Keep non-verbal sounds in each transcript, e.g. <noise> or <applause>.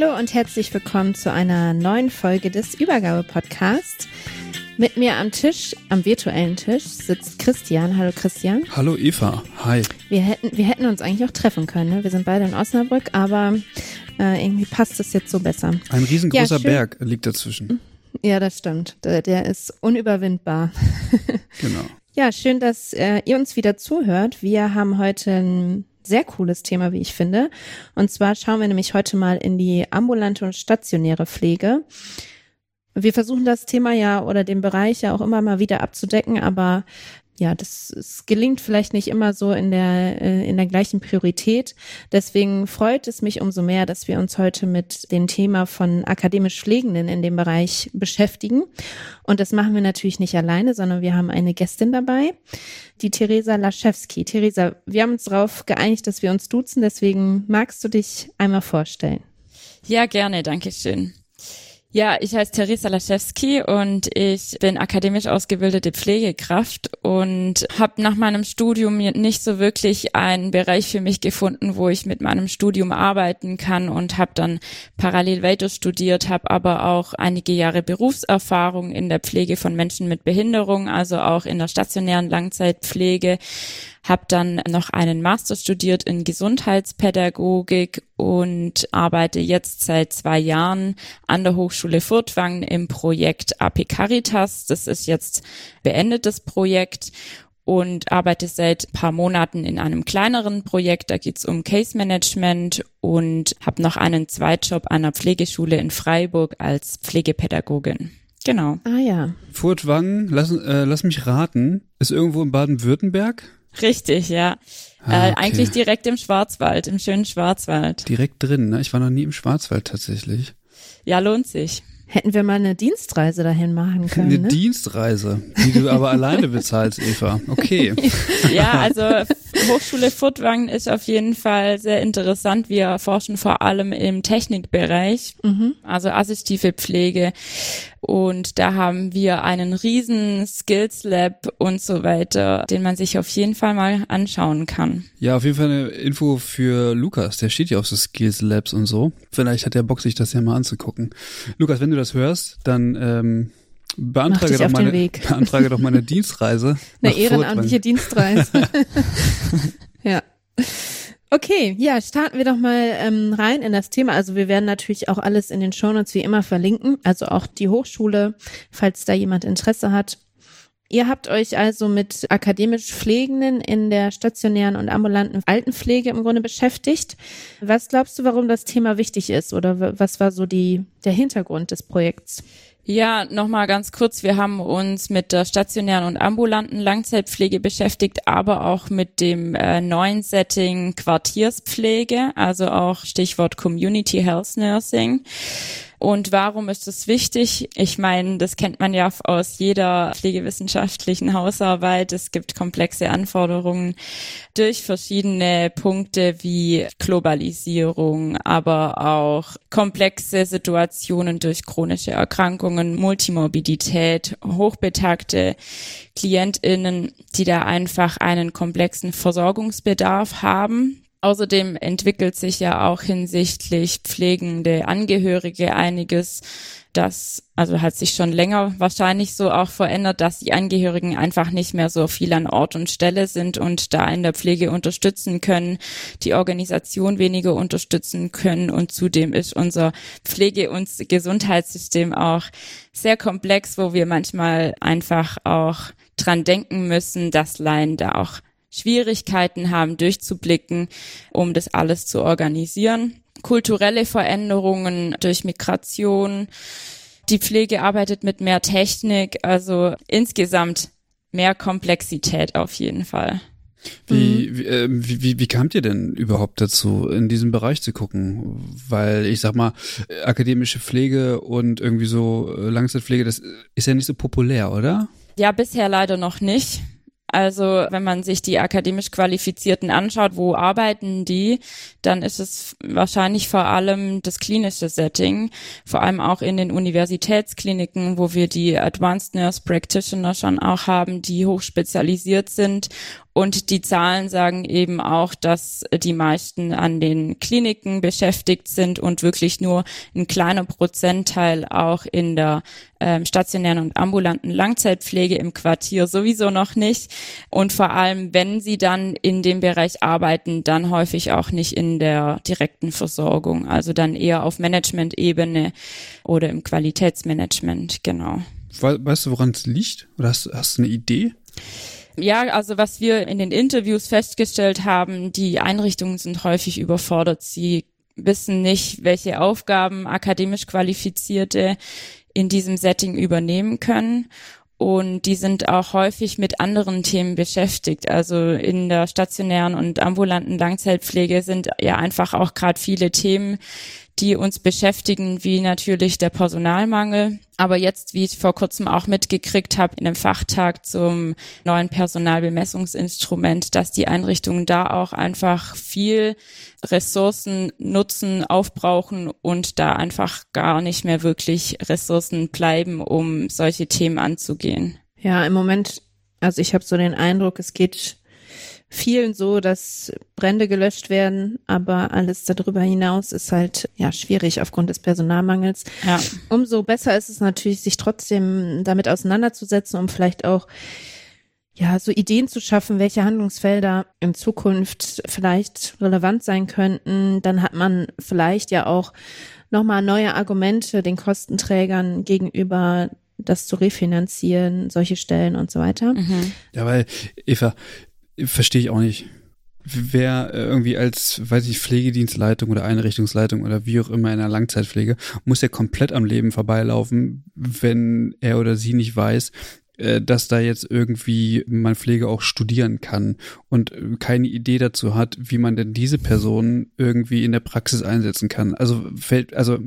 Hallo und herzlich willkommen zu einer neuen Folge des Übergabe-Podcasts. Mit mir am Tisch, am virtuellen Tisch, sitzt Christian. Hallo Christian. Hallo Eva. Hi. Wir hätten, wir hätten uns eigentlich auch treffen können. Ne? Wir sind beide in Osnabrück, aber äh, irgendwie passt es jetzt so besser. Ein riesengroßer ja, Berg liegt dazwischen. Ja, das stimmt. Der, der ist unüberwindbar. <laughs> genau. Ja, schön, dass äh, ihr uns wieder zuhört. Wir haben heute ein sehr cooles Thema, wie ich finde. Und zwar schauen wir nämlich heute mal in die ambulante und stationäre Pflege. Wir versuchen das Thema ja oder den Bereich ja auch immer mal wieder abzudecken, aber ja, das, das gelingt vielleicht nicht immer so in der, äh, in der gleichen Priorität. Deswegen freut es mich umso mehr, dass wir uns heute mit dem Thema von akademisch Pflegenden in dem Bereich beschäftigen. Und das machen wir natürlich nicht alleine, sondern wir haben eine Gästin dabei, die Theresa Laschewski. Theresa, wir haben uns darauf geeinigt, dass wir uns duzen, deswegen magst du dich einmal vorstellen. Ja, gerne, danke schön. Ja, ich heiße Teresa Laschewski und ich bin akademisch ausgebildete Pflegekraft und habe nach meinem Studium nicht so wirklich einen Bereich für mich gefunden, wo ich mit meinem Studium arbeiten kann und habe dann parallel weiter studiert, habe aber auch einige Jahre Berufserfahrung in der Pflege von Menschen mit Behinderung, also auch in der stationären Langzeitpflege habe dann noch einen Master studiert in Gesundheitspädagogik und arbeite jetzt seit zwei Jahren an der Hochschule Furtwangen im Projekt AP Caritas. Das ist jetzt beendetes Projekt und arbeite seit paar Monaten in einem kleineren Projekt. Da geht's um Case Management und habe noch einen Zweitjob an der Pflegeschule in Freiburg als Pflegepädagogin. Genau. Ah ja. Furtwangen, lass, äh, lass mich raten, ist irgendwo in Baden-Württemberg? Richtig, ja. Ah, äh, okay. äh, eigentlich direkt im Schwarzwald, im schönen Schwarzwald. Direkt drin, ne? Ich war noch nie im Schwarzwald tatsächlich. Ja, lohnt sich. Hätten wir mal eine Dienstreise dahin machen können. Eine ne? Dienstreise, die du aber <laughs> alleine bezahlst, Eva. Okay. <laughs> Ja, also Hochschule Furtwangen ist auf jeden Fall sehr interessant. Wir forschen vor allem im Technikbereich, mhm. also assistive Pflege. Und da haben wir einen riesen Skills Lab und so weiter, den man sich auf jeden Fall mal anschauen kann. Ja, auf jeden Fall eine Info für Lukas. Der steht ja auf so Skills Labs und so. Vielleicht hat er Bock, sich das ja mal anzugucken. Lukas, wenn du das hörst, dann ähm, <laughs> beantrage doch, meine, beantrage doch meine Dienstreise. <laughs> Eine ehrenamtliche Dienstreise. <laughs> ja. Okay, ja, starten wir doch mal ähm, rein in das Thema. Also wir werden natürlich auch alles in den Shownotes wie immer verlinken, also auch die Hochschule, falls da jemand Interesse hat. Ihr habt euch also mit akademisch Pflegenden in der stationären und ambulanten Altenpflege im Grunde beschäftigt. Was glaubst du, warum das Thema wichtig ist oder was war so die, der Hintergrund des Projekts? Ja, nochmal ganz kurz. Wir haben uns mit der stationären und ambulanten Langzeitpflege beschäftigt, aber auch mit dem äh, neuen Setting Quartierspflege, also auch Stichwort Community Health Nursing. Und warum ist das wichtig? Ich meine, das kennt man ja aus jeder pflegewissenschaftlichen Hausarbeit. Es gibt komplexe Anforderungen durch verschiedene Punkte wie Globalisierung, aber auch komplexe Situationen durch chronische Erkrankungen, Multimorbidität, hochbetagte KlientInnen, die da einfach einen komplexen Versorgungsbedarf haben Außerdem entwickelt sich ja auch hinsichtlich pflegende Angehörige einiges, das also hat sich schon länger wahrscheinlich so auch verändert, dass die Angehörigen einfach nicht mehr so viel an Ort und Stelle sind und da in der Pflege unterstützen können, die Organisation weniger unterstützen können. Und zudem ist unser Pflege- und Gesundheitssystem auch sehr komplex, wo wir manchmal einfach auch dran denken müssen, dass Laien da auch Schwierigkeiten haben, durchzublicken, um das alles zu organisieren. Kulturelle Veränderungen durch Migration. Die Pflege arbeitet mit mehr Technik, also insgesamt mehr Komplexität auf jeden Fall. Wie, mhm. wie, äh, wie, wie, wie kamt ihr denn überhaupt dazu, in diesem Bereich zu gucken? Weil ich sag mal, akademische Pflege und irgendwie so äh, Langzeitpflege, das ist ja nicht so populär, oder? Ja, bisher leider noch nicht. Also wenn man sich die akademisch Qualifizierten anschaut, wo arbeiten die, dann ist es wahrscheinlich vor allem das klinische Setting, vor allem auch in den Universitätskliniken, wo wir die Advanced Nurse Practitioner schon auch haben, die hochspezialisiert sind und die Zahlen sagen eben auch, dass die meisten an den Kliniken beschäftigt sind und wirklich nur ein kleiner Prozentteil auch in der ähm, stationären und ambulanten Langzeitpflege im Quartier sowieso noch nicht. Und vor allem, wenn sie dann in dem Bereich arbeiten, dann häufig auch nicht in der direkten Versorgung, also dann eher auf Management-Ebene oder im Qualitätsmanagement, genau. Weißt du, woran es liegt? Oder hast, hast du eine Idee? Ja, also was wir in den Interviews festgestellt haben, die Einrichtungen sind häufig überfordert. Sie wissen nicht, welche Aufgaben akademisch Qualifizierte in diesem Setting übernehmen können. Und die sind auch häufig mit anderen Themen beschäftigt. Also in der stationären und ambulanten Langzeitpflege sind ja einfach auch gerade viele Themen, die uns beschäftigen, wie natürlich der Personalmangel. Aber jetzt, wie ich vor kurzem auch mitgekriegt habe, in einem Fachtag zum neuen Personalbemessungsinstrument, dass die Einrichtungen da auch einfach viel Ressourcen nutzen, aufbrauchen und da einfach gar nicht mehr wirklich Ressourcen bleiben, um solche Themen anzugehen. Ja, im Moment, also ich habe so den Eindruck, es geht vielen so, dass Brände gelöscht werden, aber alles darüber hinaus ist halt ja schwierig aufgrund des Personalmangels. Ja. Umso besser ist es natürlich, sich trotzdem damit auseinanderzusetzen, um vielleicht auch ja, so Ideen zu schaffen, welche Handlungsfelder in Zukunft vielleicht relevant sein könnten. Dann hat man vielleicht ja auch nochmal neue Argumente den Kostenträgern gegenüber, das zu refinanzieren, solche Stellen und so weiter. Mhm. Ja, weil, Eva, Verstehe ich auch nicht. Wer äh, irgendwie als, weiß ich, Pflegedienstleitung oder Einrichtungsleitung oder wie auch immer in einer Langzeitpflege, muss ja komplett am Leben vorbeilaufen, wenn er oder sie nicht weiß, äh, dass da jetzt irgendwie man Pflege auch studieren kann und äh, keine Idee dazu hat, wie man denn diese Person irgendwie in der Praxis einsetzen kann. Also fällt, also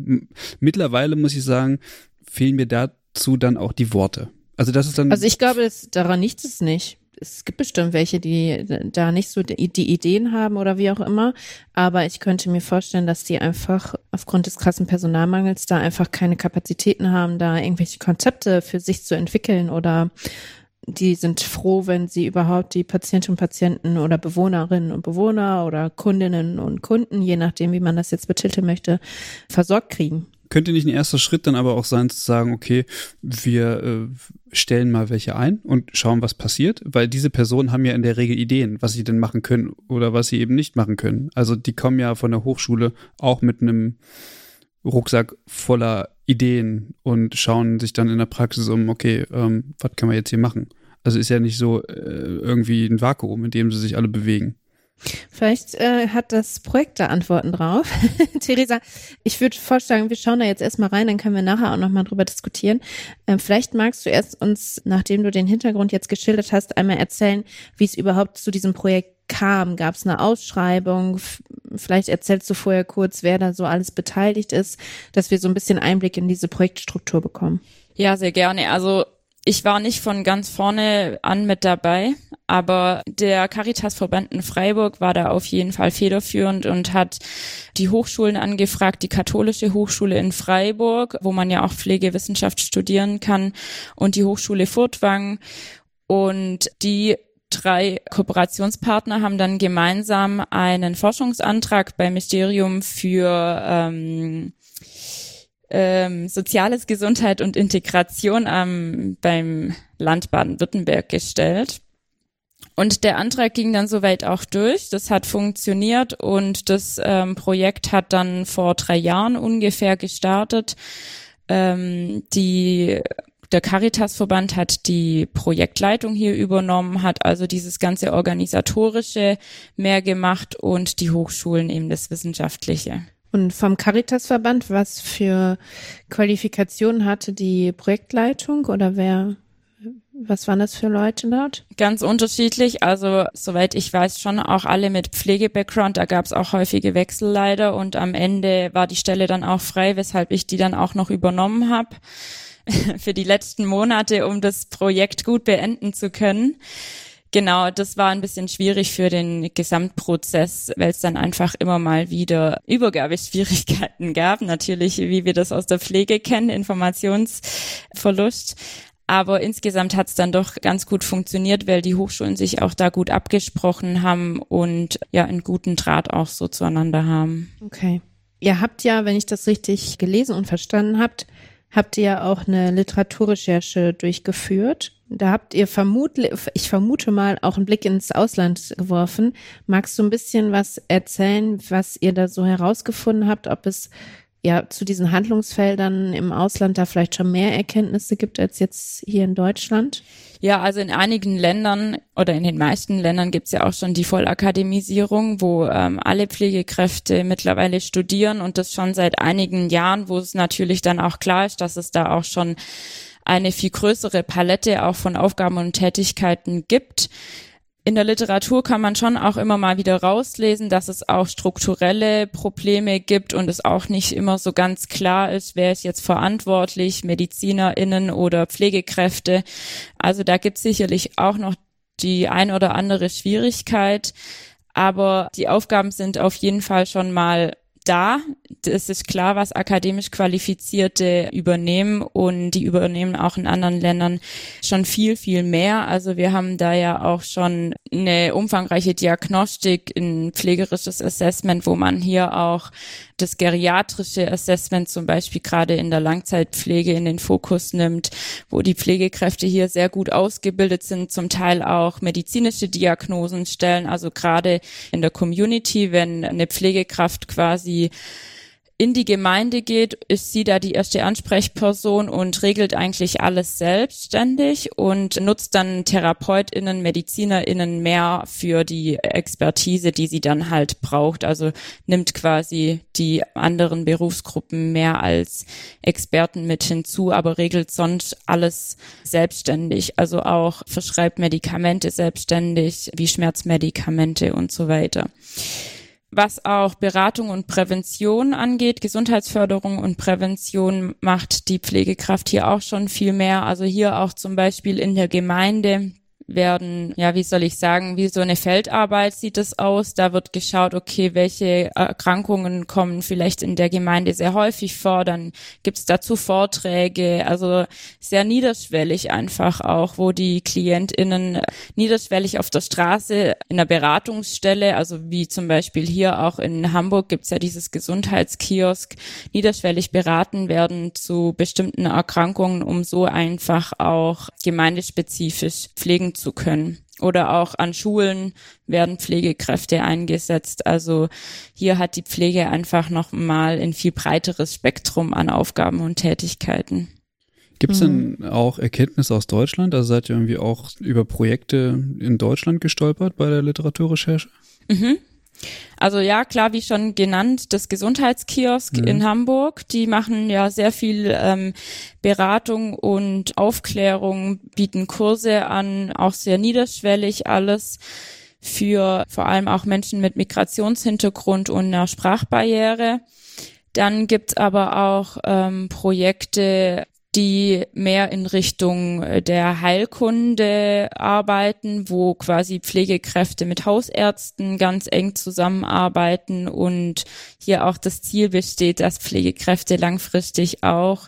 mittlerweile muss ich sagen, fehlen mir dazu dann auch die Worte. Also das ist dann. Also ich glaube, daran nichts ist nicht es gibt bestimmt welche, die da nicht so die, Ideen haben oder wie auch immer. Aber ich könnte mir vorstellen, dass die einfach aufgrund des krassen Personalmangels da einfach keine Kapazitäten haben, da irgendwelche Konzepte für sich zu entwickeln oder die sind froh, wenn sie überhaupt die Patientinnen und Patienten oder Bewohnerinnen und Bewohner oder Kundinnen und Kunden, je nachdem, wie man das jetzt betiteln möchte, versorgt kriegen. Könnte nicht ein erster Schritt dann aber auch sein, zu sagen, okay, wir äh, stellen mal welche ein und schauen, was passiert, weil diese Personen haben ja in der Regel Ideen, was sie denn machen können oder was sie eben nicht machen können. Also die kommen ja von der Hochschule auch mit einem Rucksack voller Ideen und schauen sich dann in der Praxis um, okay, ähm, was können wir jetzt hier machen? Also ist ja nicht so äh, irgendwie ein Vakuum, in dem sie sich alle bewegen. Vielleicht äh, hat das Projekt da Antworten drauf. <laughs> Theresa, ich würde vorschlagen, wir schauen da jetzt erstmal rein, dann können wir nachher auch nochmal drüber diskutieren. Ähm, vielleicht magst du erst uns, nachdem du den Hintergrund jetzt geschildert hast, einmal erzählen, wie es überhaupt zu diesem Projekt kam. Gab es eine Ausschreibung? Vielleicht erzählst du vorher kurz, wer da so alles beteiligt ist, dass wir so ein bisschen Einblick in diese Projektstruktur bekommen. Ja, sehr gerne. Also ich war nicht von ganz vorne an mit dabei, aber der Caritas-Verband in Freiburg war da auf jeden Fall federführend und hat die Hochschulen angefragt, die katholische Hochschule in Freiburg, wo man ja auch Pflegewissenschaft studieren kann, und die Hochschule Furtwang. Und die drei Kooperationspartner haben dann gemeinsam einen Forschungsantrag beim Ministerium für ähm, ähm, Soziales, Gesundheit und Integration ähm, beim Land Baden-Württemberg gestellt. Und der Antrag ging dann soweit auch durch. Das hat funktioniert und das ähm, Projekt hat dann vor drei Jahren ungefähr gestartet. Ähm, die der Caritas-Verband hat die Projektleitung hier übernommen, hat also dieses ganze organisatorische mehr gemacht und die Hochschulen eben das Wissenschaftliche. Und vom Caritas-Verband, was für Qualifikationen hatte die Projektleitung oder wer was waren das für Leute dort? Ganz unterschiedlich. Also soweit ich weiß, schon auch alle mit Pflege-Background. Da gab es auch häufige Wechsel leider. Und am Ende war die Stelle dann auch frei, weshalb ich die dann auch noch übernommen habe <laughs> für die letzten Monate, um das Projekt gut beenden zu können. Genau, das war ein bisschen schwierig für den Gesamtprozess, weil es dann einfach immer mal wieder Übergabeschwierigkeiten gab. Natürlich, wie wir das aus der Pflege kennen, Informationsverlust. Aber insgesamt hat es dann doch ganz gut funktioniert, weil die Hochschulen sich auch da gut abgesprochen haben und ja einen guten Draht auch so zueinander haben. Okay. Ihr habt ja, wenn ich das richtig gelesen und verstanden habt, habt ihr ja auch eine Literaturrecherche durchgeführt. Da habt ihr vermutlich, ich vermute mal, auch einen Blick ins Ausland geworfen. Magst du ein bisschen was erzählen, was ihr da so herausgefunden habt, ob es ja zu diesen Handlungsfeldern im Ausland da vielleicht schon mehr Erkenntnisse gibt als jetzt hier in Deutschland? Ja, also in einigen Ländern oder in den meisten Ländern gibt's ja auch schon die Vollakademisierung, wo ähm, alle Pflegekräfte mittlerweile studieren und das schon seit einigen Jahren, wo es natürlich dann auch klar ist, dass es da auch schon eine viel größere Palette auch von Aufgaben und Tätigkeiten gibt in der Literatur kann man schon auch immer mal wieder rauslesen, dass es auch strukturelle Probleme gibt und es auch nicht immer so ganz klar ist, wer ist jetzt verantwortlich, MedizinerInnen oder Pflegekräfte. Also da gibt es sicherlich auch noch die ein oder andere Schwierigkeit. Aber die Aufgaben sind auf jeden Fall schon mal da. Es ist klar, was akademisch Qualifizierte übernehmen und die übernehmen auch in anderen Ländern schon viel, viel mehr. Also wir haben da ja auch schon eine umfangreiche Diagnostik, ein pflegerisches Assessment, wo man hier auch das geriatrische Assessment zum Beispiel gerade in der Langzeitpflege in den Fokus nimmt, wo die Pflegekräfte hier sehr gut ausgebildet sind, zum Teil auch medizinische Diagnosen stellen, also gerade in der Community, wenn eine Pflegekraft quasi in die Gemeinde geht, ist sie da die erste Ansprechperson und regelt eigentlich alles selbstständig und nutzt dann TherapeutInnen, MedizinerInnen mehr für die Expertise, die sie dann halt braucht. Also nimmt quasi die anderen Berufsgruppen mehr als Experten mit hinzu, aber regelt sonst alles selbstständig. Also auch verschreibt Medikamente selbstständig, wie Schmerzmedikamente und so weiter was auch Beratung und Prävention angeht, Gesundheitsförderung und Prävention macht die Pflegekraft hier auch schon viel mehr. Also hier auch zum Beispiel in der Gemeinde werden, ja, wie soll ich sagen, wie so eine Feldarbeit sieht es aus. Da wird geschaut, okay, welche Erkrankungen kommen vielleicht in der Gemeinde sehr häufig vor. Dann gibt's dazu Vorträge, also sehr niederschwellig einfach auch, wo die KlientInnen niederschwellig auf der Straße in der Beratungsstelle, also wie zum Beispiel hier auch in Hamburg gibt's ja dieses Gesundheitskiosk, niederschwellig beraten werden zu bestimmten Erkrankungen, um so einfach auch gemeindespezifisch pflegen zu können. Oder auch an Schulen werden Pflegekräfte eingesetzt. Also hier hat die Pflege einfach noch mal ein viel breiteres Spektrum an Aufgaben und Tätigkeiten. Gibt es mhm. denn auch Erkenntnisse aus Deutschland? Also seid ihr irgendwie auch über Projekte in Deutschland gestolpert bei der Literaturrecherche? Mhm. Also ja, klar, wie schon genannt, das Gesundheitskiosk mhm. in Hamburg, die machen ja sehr viel ähm, Beratung und Aufklärung, bieten Kurse an, auch sehr niederschwellig alles für vor allem auch Menschen mit Migrationshintergrund und einer Sprachbarriere. Dann gibt's aber auch ähm, Projekte die mehr in Richtung äh, der Heilkunde arbeiten, wo quasi Pflegekräfte mit Hausärzten ganz eng zusammenarbeiten und hier auch das Ziel besteht, dass Pflegekräfte langfristig auch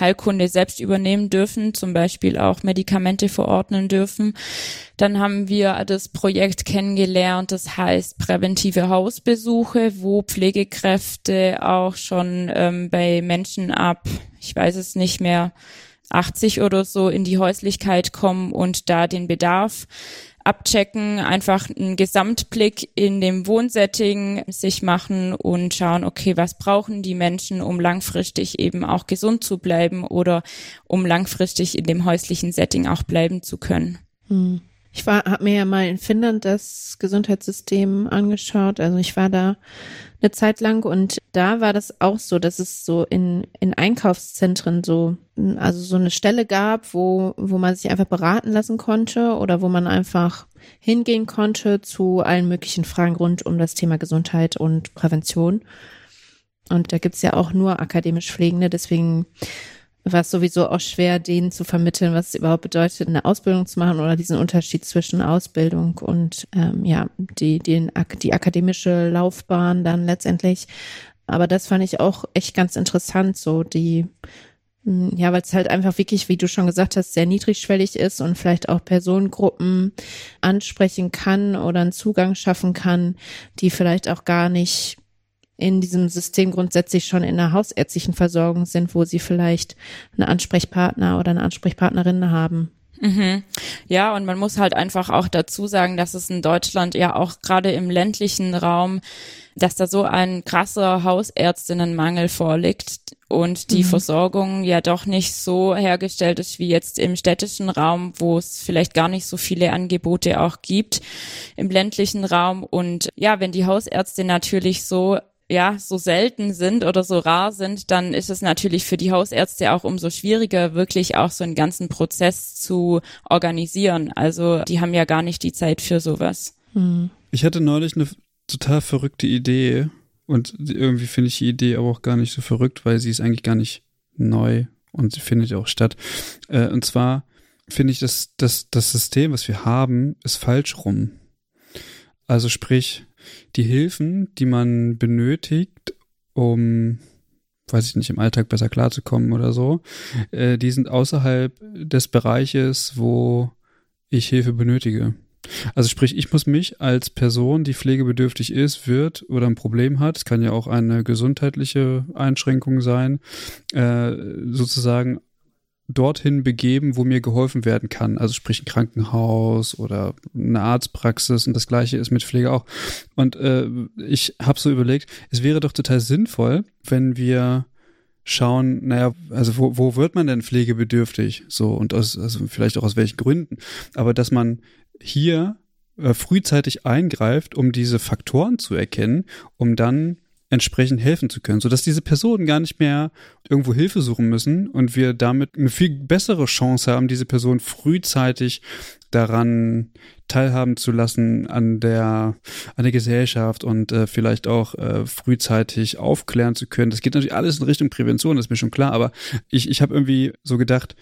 Heilkunde selbst übernehmen dürfen, zum Beispiel auch Medikamente verordnen dürfen. Dann haben wir das Projekt kennengelernt, das heißt präventive Hausbesuche, wo Pflegekräfte auch schon ähm, bei Menschen ab, ich weiß es nicht mehr, 80 oder so in die Häuslichkeit kommen und da den Bedarf abchecken, einfach einen Gesamtblick in dem Wohnsetting sich machen und schauen, okay, was brauchen die Menschen, um langfristig eben auch gesund zu bleiben oder um langfristig in dem häuslichen Setting auch bleiben zu können. Hm. Ich habe mir ja mal in Finnland das Gesundheitssystem angeschaut. Also ich war da eine Zeit lang und da war das auch so, dass es so in, in Einkaufszentren so, also so eine Stelle gab, wo, wo man sich einfach beraten lassen konnte oder wo man einfach hingehen konnte zu allen möglichen Fragen rund um das Thema Gesundheit und Prävention. Und da gibt's ja auch nur akademisch Pflegende, deswegen war es sowieso auch schwer, denen zu vermitteln, was es überhaupt bedeutet, eine Ausbildung zu machen oder diesen Unterschied zwischen Ausbildung und ähm, ja, die, die, die akademische Laufbahn dann letztendlich. Aber das fand ich auch echt ganz interessant, so die, hm, ja, weil es halt einfach wirklich, wie du schon gesagt hast, sehr niedrigschwellig ist und vielleicht auch Personengruppen ansprechen kann oder einen Zugang schaffen kann, die vielleicht auch gar nicht in diesem System grundsätzlich schon in der hausärztlichen Versorgung sind, wo sie vielleicht einen Ansprechpartner oder eine Ansprechpartnerin haben. Mhm. Ja, und man muss halt einfach auch dazu sagen, dass es in Deutschland ja auch gerade im ländlichen Raum, dass da so ein krasser Hausärztinnenmangel vorliegt und die mhm. Versorgung ja doch nicht so hergestellt ist wie jetzt im städtischen Raum, wo es vielleicht gar nicht so viele Angebote auch gibt im ländlichen Raum. Und ja, wenn die Hausärzte natürlich so ja, so selten sind oder so rar sind, dann ist es natürlich für die Hausärzte auch umso schwieriger, wirklich auch so einen ganzen Prozess zu organisieren. Also die haben ja gar nicht die Zeit für sowas. Hm. Ich hatte neulich eine total verrückte Idee und irgendwie finde ich die Idee aber auch gar nicht so verrückt, weil sie ist eigentlich gar nicht neu und sie findet ja auch statt. Äh, und zwar finde ich, dass, dass das System, was wir haben, ist falsch rum. Also sprich, die Hilfen, die man benötigt, um, weiß ich nicht, im Alltag besser klarzukommen oder so, äh, die sind außerhalb des Bereiches, wo ich Hilfe benötige. Also sprich, ich muss mich als Person, die pflegebedürftig ist, wird oder ein Problem hat, es kann ja auch eine gesundheitliche Einschränkung sein, äh, sozusagen dorthin begeben, wo mir geholfen werden kann. Also sprich ein Krankenhaus oder eine Arztpraxis und das gleiche ist mit Pflege auch. Und äh, ich habe so überlegt, es wäre doch total sinnvoll, wenn wir schauen, naja, also wo, wo wird man denn pflegebedürftig? So und aus, also vielleicht auch aus welchen Gründen. Aber dass man hier äh, frühzeitig eingreift, um diese Faktoren zu erkennen, um dann entsprechend helfen zu können, sodass diese Personen gar nicht mehr irgendwo Hilfe suchen müssen und wir damit eine viel bessere Chance haben, diese Person frühzeitig daran teilhaben zu lassen an der an der Gesellschaft und äh, vielleicht auch äh, frühzeitig aufklären zu können. Das geht natürlich alles in Richtung Prävention, das ist mir schon klar, aber ich ich habe irgendwie so gedacht,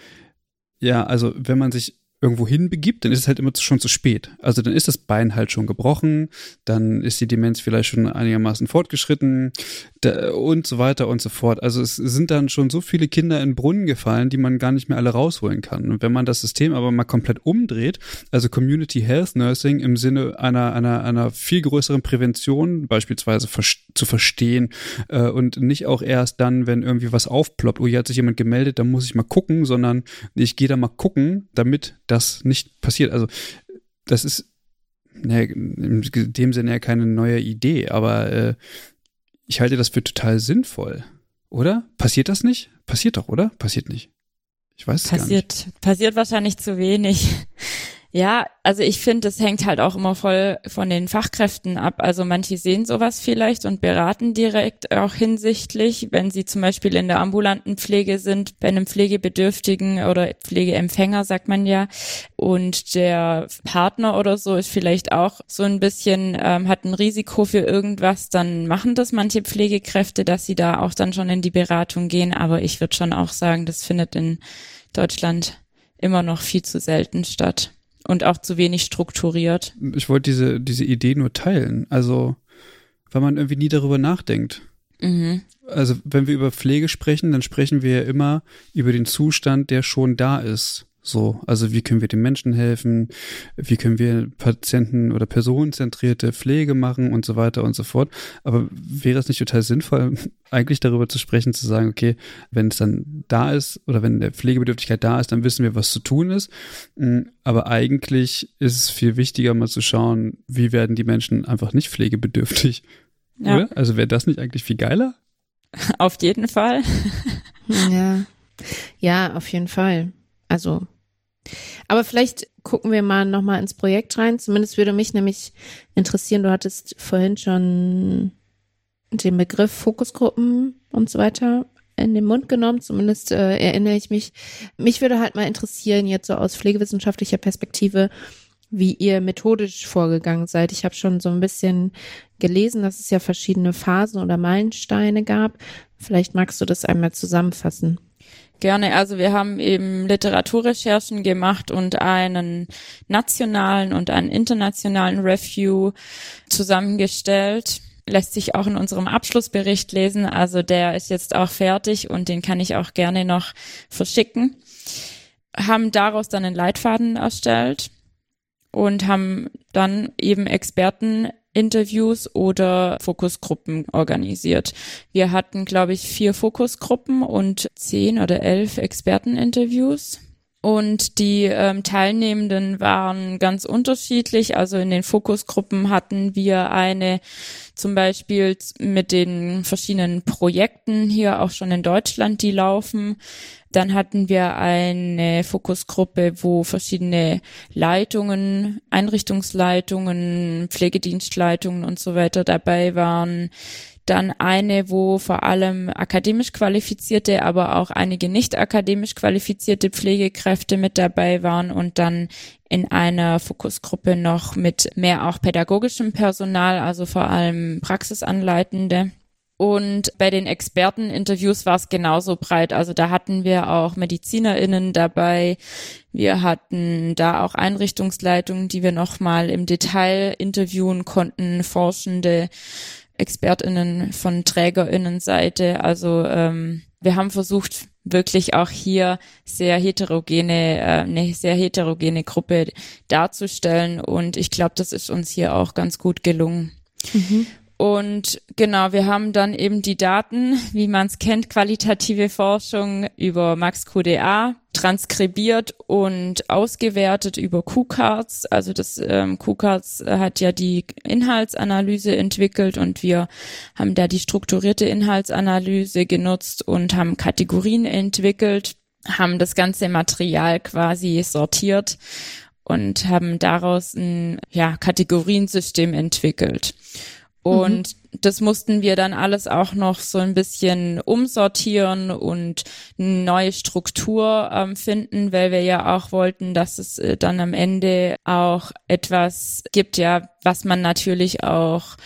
ja, also wenn man sich irgendwo hinbegibt, dann ist es halt immer schon zu spät. Also dann ist das Bein halt schon gebrochen, dann ist die Demenz vielleicht schon einigermaßen fortgeschritten und so weiter und so fort. Also es sind dann schon so viele Kinder in Brunnen gefallen, die man gar nicht mehr alle rausholen kann. Und wenn man das System aber mal komplett umdreht, also Community Health Nursing im Sinne einer, einer, einer viel größeren Prävention beispielsweise zu verstehen äh, und nicht auch erst dann, wenn irgendwie was aufploppt, oh, hier hat sich jemand gemeldet, dann muss ich mal gucken, sondern ich gehe da mal gucken, damit das nicht passiert. Also das ist ne, in dem Sinne ja keine neue Idee, aber äh, ich halte das für total sinnvoll. Oder? Passiert das nicht? Passiert doch, oder? Passiert nicht. Ich weiß passiert, gar nicht. Passiert wahrscheinlich zu wenig. Ja, also ich finde, es hängt halt auch immer voll von den Fachkräften ab. Also manche sehen sowas vielleicht und beraten direkt auch hinsichtlich, wenn sie zum Beispiel in der ambulanten Pflege sind, bei einem Pflegebedürftigen oder Pflegeempfänger, sagt man ja. Und der Partner oder so ist vielleicht auch so ein bisschen, ähm, hat ein Risiko für irgendwas, dann machen das manche Pflegekräfte, dass sie da auch dann schon in die Beratung gehen. Aber ich würde schon auch sagen, das findet in Deutschland immer noch viel zu selten statt und auch zu wenig strukturiert. Ich wollte diese, diese Idee nur teilen. Also, weil man irgendwie nie darüber nachdenkt. Mhm. Also wenn wir über Pflege sprechen, dann sprechen wir ja immer über den Zustand, der schon da ist. So, also wie können wir den Menschen helfen? Wie können wir Patienten- oder personenzentrierte Pflege machen und so weiter und so fort. Aber wäre es nicht total sinnvoll, <laughs> eigentlich darüber zu sprechen, zu sagen, okay, wenn es dann da ist oder wenn der Pflegebedürftigkeit da ist, dann wissen wir, was zu tun ist. Mm, aber eigentlich ist es viel wichtiger, mal zu schauen, wie werden die Menschen einfach nicht pflegebedürftig. Ja. Oder? Also wäre das nicht eigentlich viel geiler? Auf jeden Fall. <laughs> ja. Ja, auf jeden Fall. Also aber vielleicht gucken wir mal nochmal ins Projekt rein. Zumindest würde mich nämlich interessieren, du hattest vorhin schon den Begriff Fokusgruppen und so weiter in den Mund genommen. Zumindest äh, erinnere ich mich. Mich würde halt mal interessieren, jetzt so aus pflegewissenschaftlicher Perspektive, wie ihr methodisch vorgegangen seid. Ich habe schon so ein bisschen gelesen, dass es ja verschiedene Phasen oder Meilensteine gab. Vielleicht magst du das einmal zusammenfassen. Gerne. Also wir haben eben Literaturrecherchen gemacht und einen nationalen und einen internationalen Review zusammengestellt. Lässt sich auch in unserem Abschlussbericht lesen. Also der ist jetzt auch fertig und den kann ich auch gerne noch verschicken. Haben daraus dann einen Leitfaden erstellt und haben dann eben Experten Interviews oder Fokusgruppen organisiert. Wir hatten, glaube ich, vier Fokusgruppen und zehn oder elf Experteninterviews. Und die ähm, Teilnehmenden waren ganz unterschiedlich. Also in den Fokusgruppen hatten wir eine zum Beispiel mit den verschiedenen Projekten hier auch schon in Deutschland, die laufen. Dann hatten wir eine Fokusgruppe, wo verschiedene Leitungen, Einrichtungsleitungen, Pflegedienstleitungen und so weiter dabei waren. Dann eine, wo vor allem akademisch qualifizierte, aber auch einige nicht akademisch qualifizierte Pflegekräfte mit dabei waren und dann in einer Fokusgruppe noch mit mehr auch pädagogischem Personal, also vor allem Praxisanleitende. Und bei den Experteninterviews war es genauso breit. Also da hatten wir auch MedizinerInnen dabei. Wir hatten da auch Einrichtungsleitungen, die wir nochmal im Detail interviewen konnten, Forschende, ExpertInnen von TrägerInnenseite. Also ähm, wir haben versucht, wirklich auch hier sehr heterogene, äh, eine sehr heterogene Gruppe darzustellen. Und ich glaube, das ist uns hier auch ganz gut gelungen. Mhm. Und genau, wir haben dann eben die Daten, wie man es kennt, qualitative Forschung über MaxQDA transkribiert und ausgewertet über QCards. Also das ähm, QCards hat ja die Inhaltsanalyse entwickelt und wir haben da die strukturierte Inhaltsanalyse genutzt und haben Kategorien entwickelt, haben das ganze Material quasi sortiert und haben daraus ein ja, Kategoriensystem entwickelt. Und mhm. das mussten wir dann alles auch noch so ein bisschen umsortieren und eine neue Struktur ähm, finden, weil wir ja auch wollten, dass es äh, dann am Ende auch etwas gibt, ja, was man natürlich auch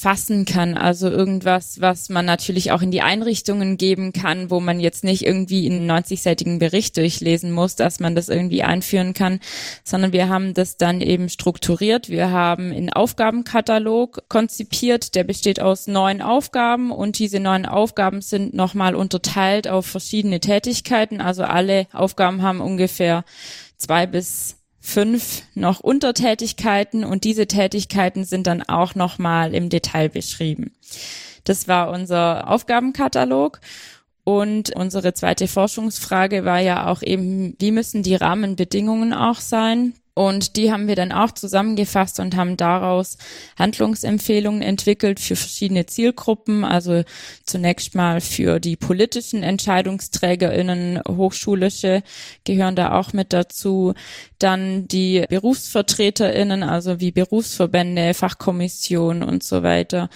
fassen kann. Also irgendwas, was man natürlich auch in die Einrichtungen geben kann, wo man jetzt nicht irgendwie einen 90-seitigen Bericht durchlesen muss, dass man das irgendwie einführen kann, sondern wir haben das dann eben strukturiert. Wir haben einen Aufgabenkatalog konzipiert, der besteht aus neun Aufgaben und diese neun Aufgaben sind nochmal unterteilt auf verschiedene Tätigkeiten. Also alle Aufgaben haben ungefähr zwei bis fünf noch Untertätigkeiten und diese Tätigkeiten sind dann auch nochmal im Detail beschrieben. Das war unser Aufgabenkatalog. Und unsere zweite Forschungsfrage war ja auch eben, wie müssen die Rahmenbedingungen auch sein? Und die haben wir dann auch zusammengefasst und haben daraus Handlungsempfehlungen entwickelt für verschiedene Zielgruppen. Also zunächst mal für die politischen Entscheidungsträgerinnen, hochschulische gehören da auch mit dazu. Dann die Berufsvertreterinnen, also wie Berufsverbände, Fachkommissionen und so weiter.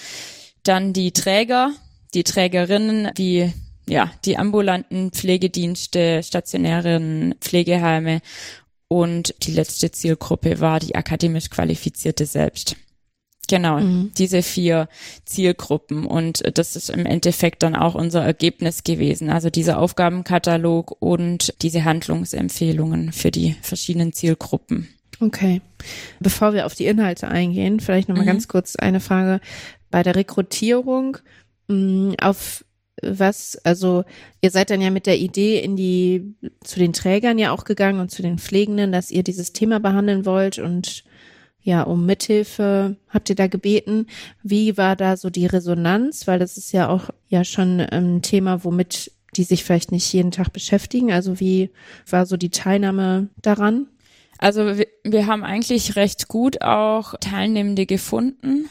Dann die Träger, die Trägerinnen, wie ja, die ambulanten Pflegedienste, stationären Pflegeheime und die letzte Zielgruppe war die akademisch Qualifizierte selbst. Genau, mhm. diese vier Zielgruppen. Und das ist im Endeffekt dann auch unser Ergebnis gewesen. Also dieser Aufgabenkatalog und diese Handlungsempfehlungen für die verschiedenen Zielgruppen. Okay. Bevor wir auf die Inhalte eingehen, vielleicht nochmal mhm. ganz kurz eine Frage. Bei der Rekrutierung mm, auf was, also ihr seid dann ja mit der Idee in die, zu den Trägern ja auch gegangen und zu den Pflegenden, dass ihr dieses Thema behandeln wollt und ja, um Mithilfe habt ihr da gebeten. Wie war da so die Resonanz? Weil das ist ja auch ja schon ein Thema, womit die sich vielleicht nicht jeden Tag beschäftigen. Also wie war so die Teilnahme daran? Also wir, wir haben eigentlich recht gut auch Teilnehmende gefunden.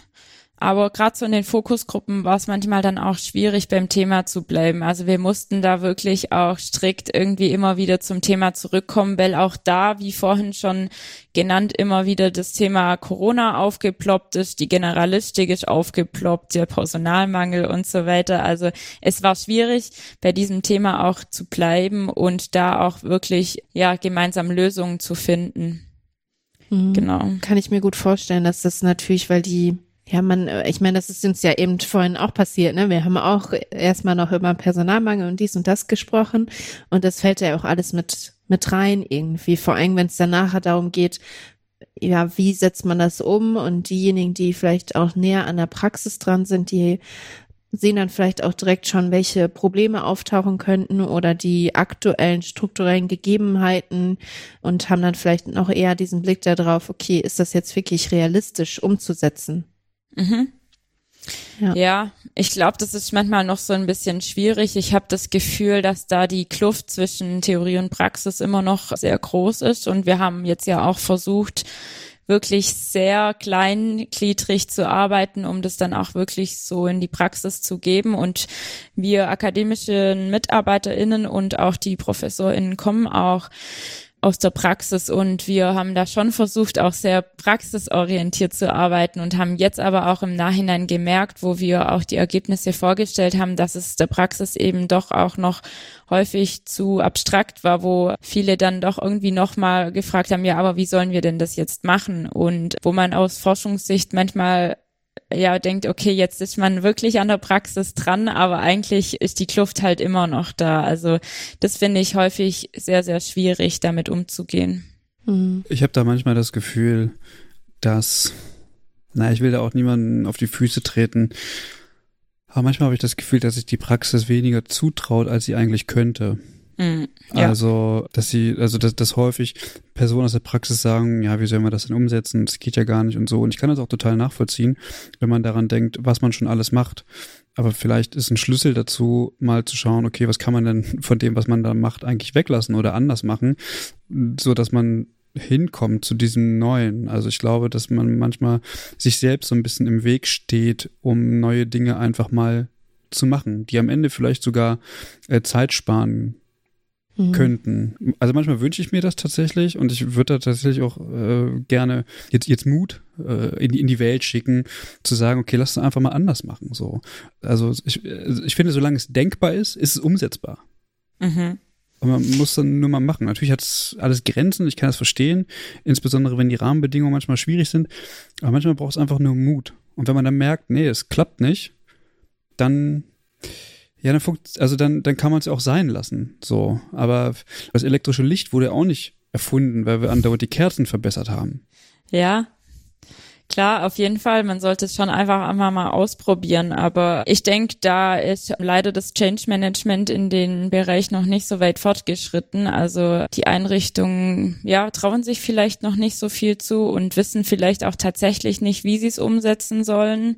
Aber gerade so in den Fokusgruppen war es manchmal dann auch schwierig, beim Thema zu bleiben. Also wir mussten da wirklich auch strikt irgendwie immer wieder zum Thema zurückkommen, weil auch da, wie vorhin schon genannt, immer wieder das Thema Corona aufgeploppt ist, die Generalistik ist aufgeploppt, der Personalmangel und so weiter. Also es war schwierig, bei diesem Thema auch zu bleiben und da auch wirklich, ja, gemeinsam Lösungen zu finden. Mhm. Genau. Kann ich mir gut vorstellen, dass das natürlich, weil die ja, man, äh, ich meine, das ist uns ja eben vorhin auch passiert, ne? Wir haben auch erstmal noch über Personalmangel und dies und das gesprochen und das fällt ja auch alles mit, mit rein irgendwie. Vor allem, wenn es dann nachher darum geht, ja, wie setzt man das um und diejenigen, die vielleicht auch näher an der Praxis dran sind, die sehen dann vielleicht auch direkt schon, welche Probleme auftauchen könnten oder die aktuellen strukturellen Gegebenheiten und haben dann vielleicht noch eher diesen Blick darauf, okay, ist das jetzt wirklich realistisch umzusetzen? Mhm. Ja. ja, ich glaube, das ist manchmal noch so ein bisschen schwierig. Ich habe das Gefühl, dass da die Kluft zwischen Theorie und Praxis immer noch sehr groß ist. Und wir haben jetzt ja auch versucht, wirklich sehr kleingliedrig zu arbeiten, um das dann auch wirklich so in die Praxis zu geben. Und wir akademischen MitarbeiterInnen und auch die ProfessorInnen kommen auch aus der Praxis und wir haben da schon versucht, auch sehr praxisorientiert zu arbeiten und haben jetzt aber auch im Nachhinein gemerkt, wo wir auch die Ergebnisse vorgestellt haben, dass es der Praxis eben doch auch noch häufig zu abstrakt war, wo viele dann doch irgendwie nochmal gefragt haben, ja, aber wie sollen wir denn das jetzt machen? Und wo man aus Forschungssicht manchmal ja denkt, okay, jetzt ist man wirklich an der Praxis dran, aber eigentlich ist die Kluft halt immer noch da. Also das finde ich häufig sehr, sehr schwierig, damit umzugehen. Mhm. Ich habe da manchmal das Gefühl, dass, na, ich will da auch niemanden auf die Füße treten, aber manchmal habe ich das Gefühl, dass sich die Praxis weniger zutraut, als sie eigentlich könnte. Mhm, ja. Also, dass sie, also dass, dass häufig Personen aus der Praxis sagen, ja, wie sollen wir das denn umsetzen? Das geht ja gar nicht und so. Und ich kann das auch total nachvollziehen, wenn man daran denkt, was man schon alles macht. Aber vielleicht ist ein Schlüssel dazu, mal zu schauen, okay, was kann man denn <laughs> von dem, was man da macht, eigentlich weglassen oder anders machen, so dass man hinkommt zu diesem Neuen. Also ich glaube, dass man manchmal sich selbst so ein bisschen im Weg steht, um neue Dinge einfach mal zu machen, die am Ende vielleicht sogar äh, Zeit sparen mhm. könnten. Also manchmal wünsche ich mir das tatsächlich und ich würde da tatsächlich auch äh, gerne jetzt, jetzt Mut äh, in, die, in die Welt schicken, zu sagen, okay, lass es einfach mal anders machen. So. Also ich, äh, ich finde, solange es denkbar ist, ist es umsetzbar. Mhm. Und man muss dann nur mal machen. Natürlich hat es alles Grenzen, ich kann das verstehen, insbesondere wenn die Rahmenbedingungen manchmal schwierig sind. Aber manchmal braucht es einfach nur Mut. Und wenn man dann merkt, nee, es klappt nicht, dann ja, dann funkt, also dann, dann kann man es auch sein lassen. So. Aber das elektrische Licht wurde auch nicht erfunden, weil wir andauernd die Kerzen verbessert haben. Ja, Klar, auf jeden Fall. Man sollte es schon einfach einmal mal ausprobieren. Aber ich denke, da ist leider das Change Management in den Bereich noch nicht so weit fortgeschritten. Also die Einrichtungen, ja, trauen sich vielleicht noch nicht so viel zu und wissen vielleicht auch tatsächlich nicht, wie sie es umsetzen sollen.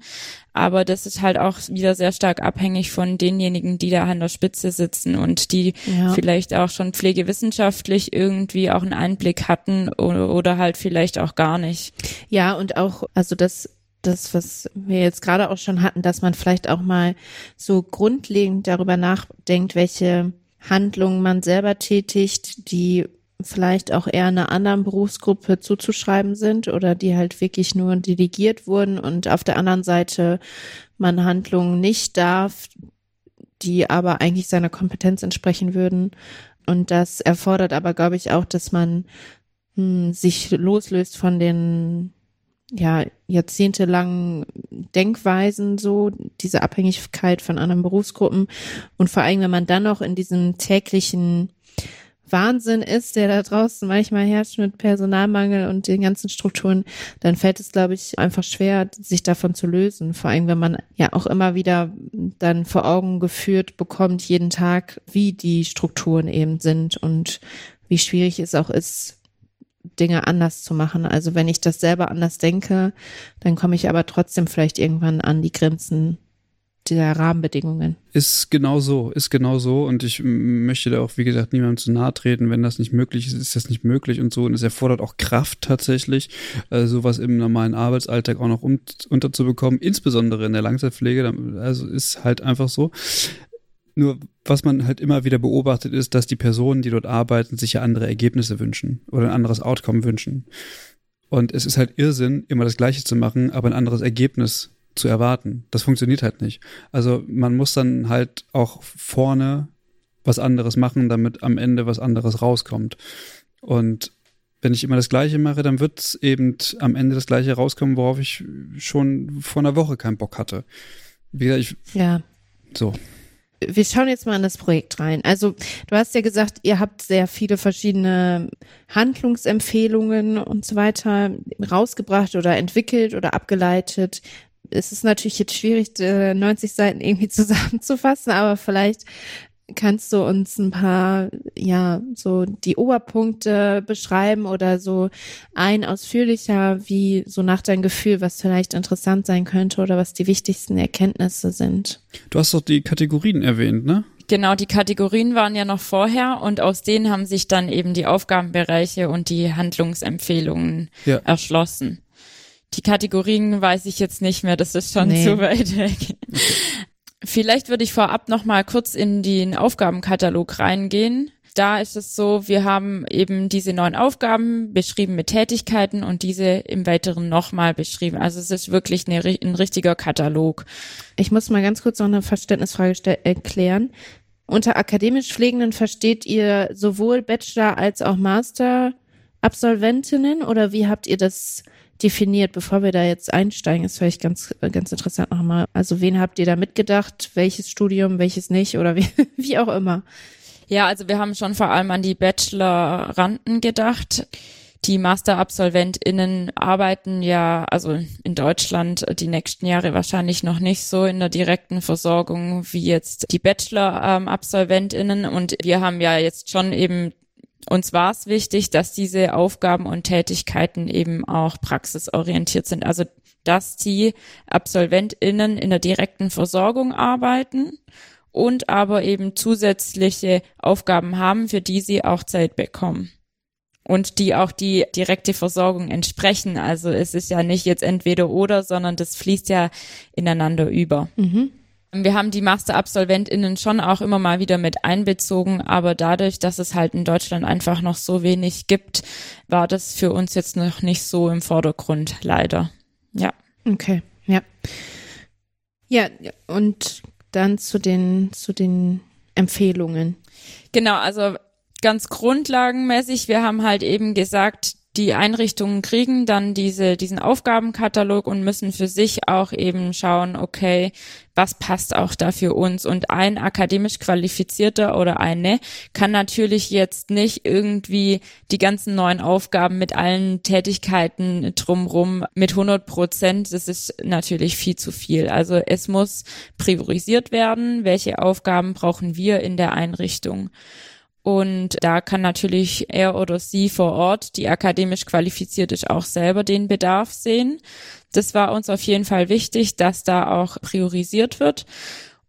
Aber das ist halt auch wieder sehr stark abhängig von denjenigen, die da an der Spitze sitzen und die ja. vielleicht auch schon pflegewissenschaftlich irgendwie auch einen Einblick hatten oder, oder halt vielleicht auch gar nicht. Ja, und auch, also das das, was wir jetzt gerade auch schon hatten, dass man vielleicht auch mal so grundlegend darüber nachdenkt, welche Handlungen man selber tätigt, die vielleicht auch eher einer anderen Berufsgruppe zuzuschreiben sind oder die halt wirklich nur delegiert wurden und auf der anderen Seite man Handlungen nicht darf, die aber eigentlich seiner Kompetenz entsprechen würden. Und das erfordert aber, glaube ich, auch, dass man hm, sich loslöst von den ja jahrzehntelangen Denkweisen so diese Abhängigkeit von anderen Berufsgruppen und vor allem wenn man dann noch in diesem täglichen Wahnsinn ist, der da draußen manchmal herrscht mit Personalmangel und den ganzen Strukturen, dann fällt es, glaube ich, einfach schwer, sich davon zu lösen. Vor allem, wenn man ja auch immer wieder dann vor Augen geführt bekommt, jeden Tag, wie die Strukturen eben sind und wie schwierig es auch ist, Dinge anders zu machen. Also wenn ich das selber anders denke, dann komme ich aber trotzdem vielleicht irgendwann an die Grenzen der Rahmenbedingungen. Ist genau so, ist genau so. Und ich möchte da auch, wie gesagt, niemandem zu nahe treten. Wenn das nicht möglich ist, ist das nicht möglich und so. Und es erfordert auch Kraft tatsächlich, äh, sowas im normalen Arbeitsalltag auch noch um, unterzubekommen, insbesondere in der Langzeitpflege. Also ist halt einfach so. Nur was man halt immer wieder beobachtet, ist, dass die Personen, die dort arbeiten, sich ja andere Ergebnisse wünschen oder ein anderes Outcome wünschen. Und es ist halt Irrsinn, immer das Gleiche zu machen, aber ein anderes Ergebnis zu erwarten. Das funktioniert halt nicht. Also man muss dann halt auch vorne was anderes machen, damit am Ende was anderes rauskommt. Und wenn ich immer das Gleiche mache, dann wird eben am Ende das Gleiche rauskommen, worauf ich schon vor einer Woche keinen Bock hatte. Wie gesagt, ich, ja. So. Wir schauen jetzt mal in das Projekt rein. Also, du hast ja gesagt, ihr habt sehr viele verschiedene Handlungsempfehlungen und so weiter rausgebracht oder entwickelt oder abgeleitet es ist natürlich jetzt schwierig, 90 Seiten irgendwie <laughs> zusammenzufassen, aber vielleicht kannst du uns ein paar, ja, so die Oberpunkte beschreiben oder so ein ausführlicher, wie so nach deinem Gefühl, was vielleicht interessant sein könnte oder was die wichtigsten Erkenntnisse sind. Du hast doch die Kategorien erwähnt, ne? Genau, die Kategorien waren ja noch vorher und aus denen haben sich dann eben die Aufgabenbereiche und die Handlungsempfehlungen ja. erschlossen. Die Kategorien weiß ich jetzt nicht mehr, das ist schon nee. zu weit weg. Vielleicht würde ich vorab noch mal kurz in den Aufgabenkatalog reingehen. Da ist es so, wir haben eben diese neuen Aufgaben beschrieben mit Tätigkeiten und diese im Weiteren nochmal beschrieben. Also es ist wirklich eine, ein richtiger Katalog. Ich muss mal ganz kurz noch eine Verständnisfrage erklären. Unter akademisch Pflegenden versteht ihr sowohl Bachelor als auch Master Absolventinnen oder wie habt ihr das definiert, bevor wir da jetzt einsteigen, ist vielleicht ganz, ganz interessant nochmal. Also wen habt ihr da mitgedacht? Welches Studium, welches nicht oder wie, <laughs> wie auch immer? Ja, also wir haben schon vor allem an die Bacheloranden gedacht. Die Masterabsolventinnen arbeiten ja, also in Deutschland die nächsten Jahre wahrscheinlich noch nicht so in der direkten Versorgung wie jetzt die Bachelor-Absolventinnen. Und wir haben ja jetzt schon eben uns war es wichtig, dass diese Aufgaben und Tätigkeiten eben auch praxisorientiert sind. Also, dass die AbsolventInnen in der direkten Versorgung arbeiten und aber eben zusätzliche Aufgaben haben, für die sie auch Zeit bekommen. Und die auch die direkte Versorgung entsprechen. Also es ist ja nicht jetzt entweder oder, sondern das fließt ja ineinander über. Mhm. Wir haben die Masterabsolventinnen schon auch immer mal wieder mit einbezogen, aber dadurch, dass es halt in Deutschland einfach noch so wenig gibt, war das für uns jetzt noch nicht so im Vordergrund, leider. Ja. Okay, ja. Ja, und dann zu den, zu den Empfehlungen. Genau, also ganz grundlagenmäßig, wir haben halt eben gesagt, die Einrichtungen kriegen dann diese, diesen Aufgabenkatalog und müssen für sich auch eben schauen, okay, was passt auch da für uns? Und ein akademisch qualifizierter oder eine kann natürlich jetzt nicht irgendwie die ganzen neuen Aufgaben mit allen Tätigkeiten drumrum mit 100 Prozent. Das ist natürlich viel zu viel. Also es muss priorisiert werden. Welche Aufgaben brauchen wir in der Einrichtung? Und da kann natürlich er oder sie vor Ort, die akademisch qualifiziert ist, auch selber den Bedarf sehen. Das war uns auf jeden Fall wichtig, dass da auch priorisiert wird.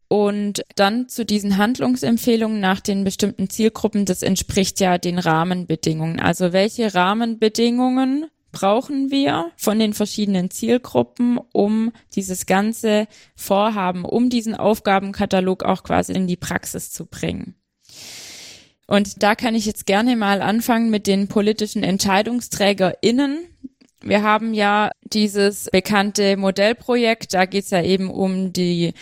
Und dann zu diesen Handlungsempfehlungen nach den bestimmten Zielgruppen, das entspricht ja den Rahmenbedingungen. Also welche Rahmenbedingungen brauchen wir von den verschiedenen Zielgruppen, um dieses ganze Vorhaben, um diesen Aufgabenkatalog auch quasi in die Praxis zu bringen. Und da kann ich jetzt gerne mal anfangen mit den politischen EntscheidungsträgerInnen. Wir haben ja dieses bekannte Modellprojekt, da geht es ja eben um die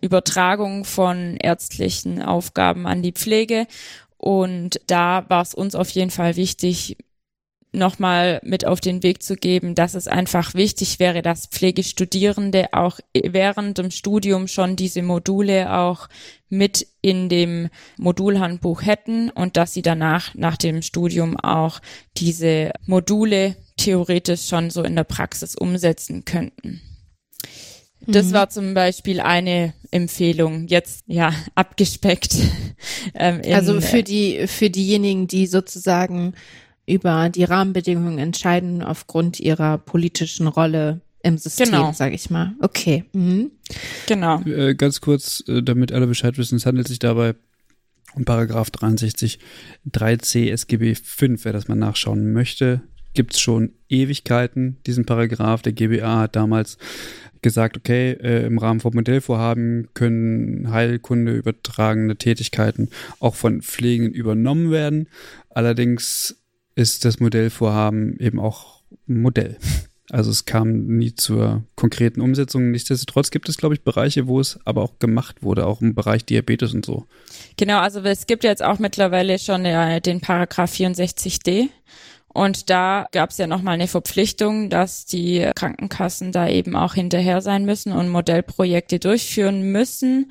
Übertragung von ärztlichen Aufgaben an die Pflege. Und da war es uns auf jeden Fall wichtig, nochmal mit auf den Weg zu geben, dass es einfach wichtig wäre, dass Pflegestudierende auch während dem Studium schon diese Module auch mit in dem Modulhandbuch hätten und dass sie danach nach dem Studium auch diese Module theoretisch schon so in der Praxis umsetzen könnten. Das mhm. war zum Beispiel eine Empfehlung, jetzt ja <laughs> abgespeckt. Ähm, in, also für die für diejenigen, die sozusagen über die Rahmenbedingungen entscheiden aufgrund ihrer politischen Rolle im System, genau. sage ich mal. Okay. Mhm. Genau. Äh, ganz kurz, äh, damit alle Bescheid wissen, es handelt sich dabei um Paragraph 63 3c SGB 5, wer das mal nachschauen möchte. Gibt es schon Ewigkeiten, diesen Paragraph. Der GBA hat damals gesagt, okay, äh, im Rahmen von Modellvorhaben können Heilkunde übertragene Tätigkeiten auch von Pflegenden übernommen werden. Allerdings ist das Modellvorhaben eben auch Modell. Also es kam nie zur konkreten Umsetzung. Nichtsdestotrotz gibt es, glaube ich, Bereiche, wo es aber auch gemacht wurde, auch im Bereich Diabetes und so. Genau, also es gibt jetzt auch mittlerweile schon äh, den Paragraph 64d. Und da gab es ja nochmal eine Verpflichtung, dass die Krankenkassen da eben auch hinterher sein müssen und Modellprojekte durchführen müssen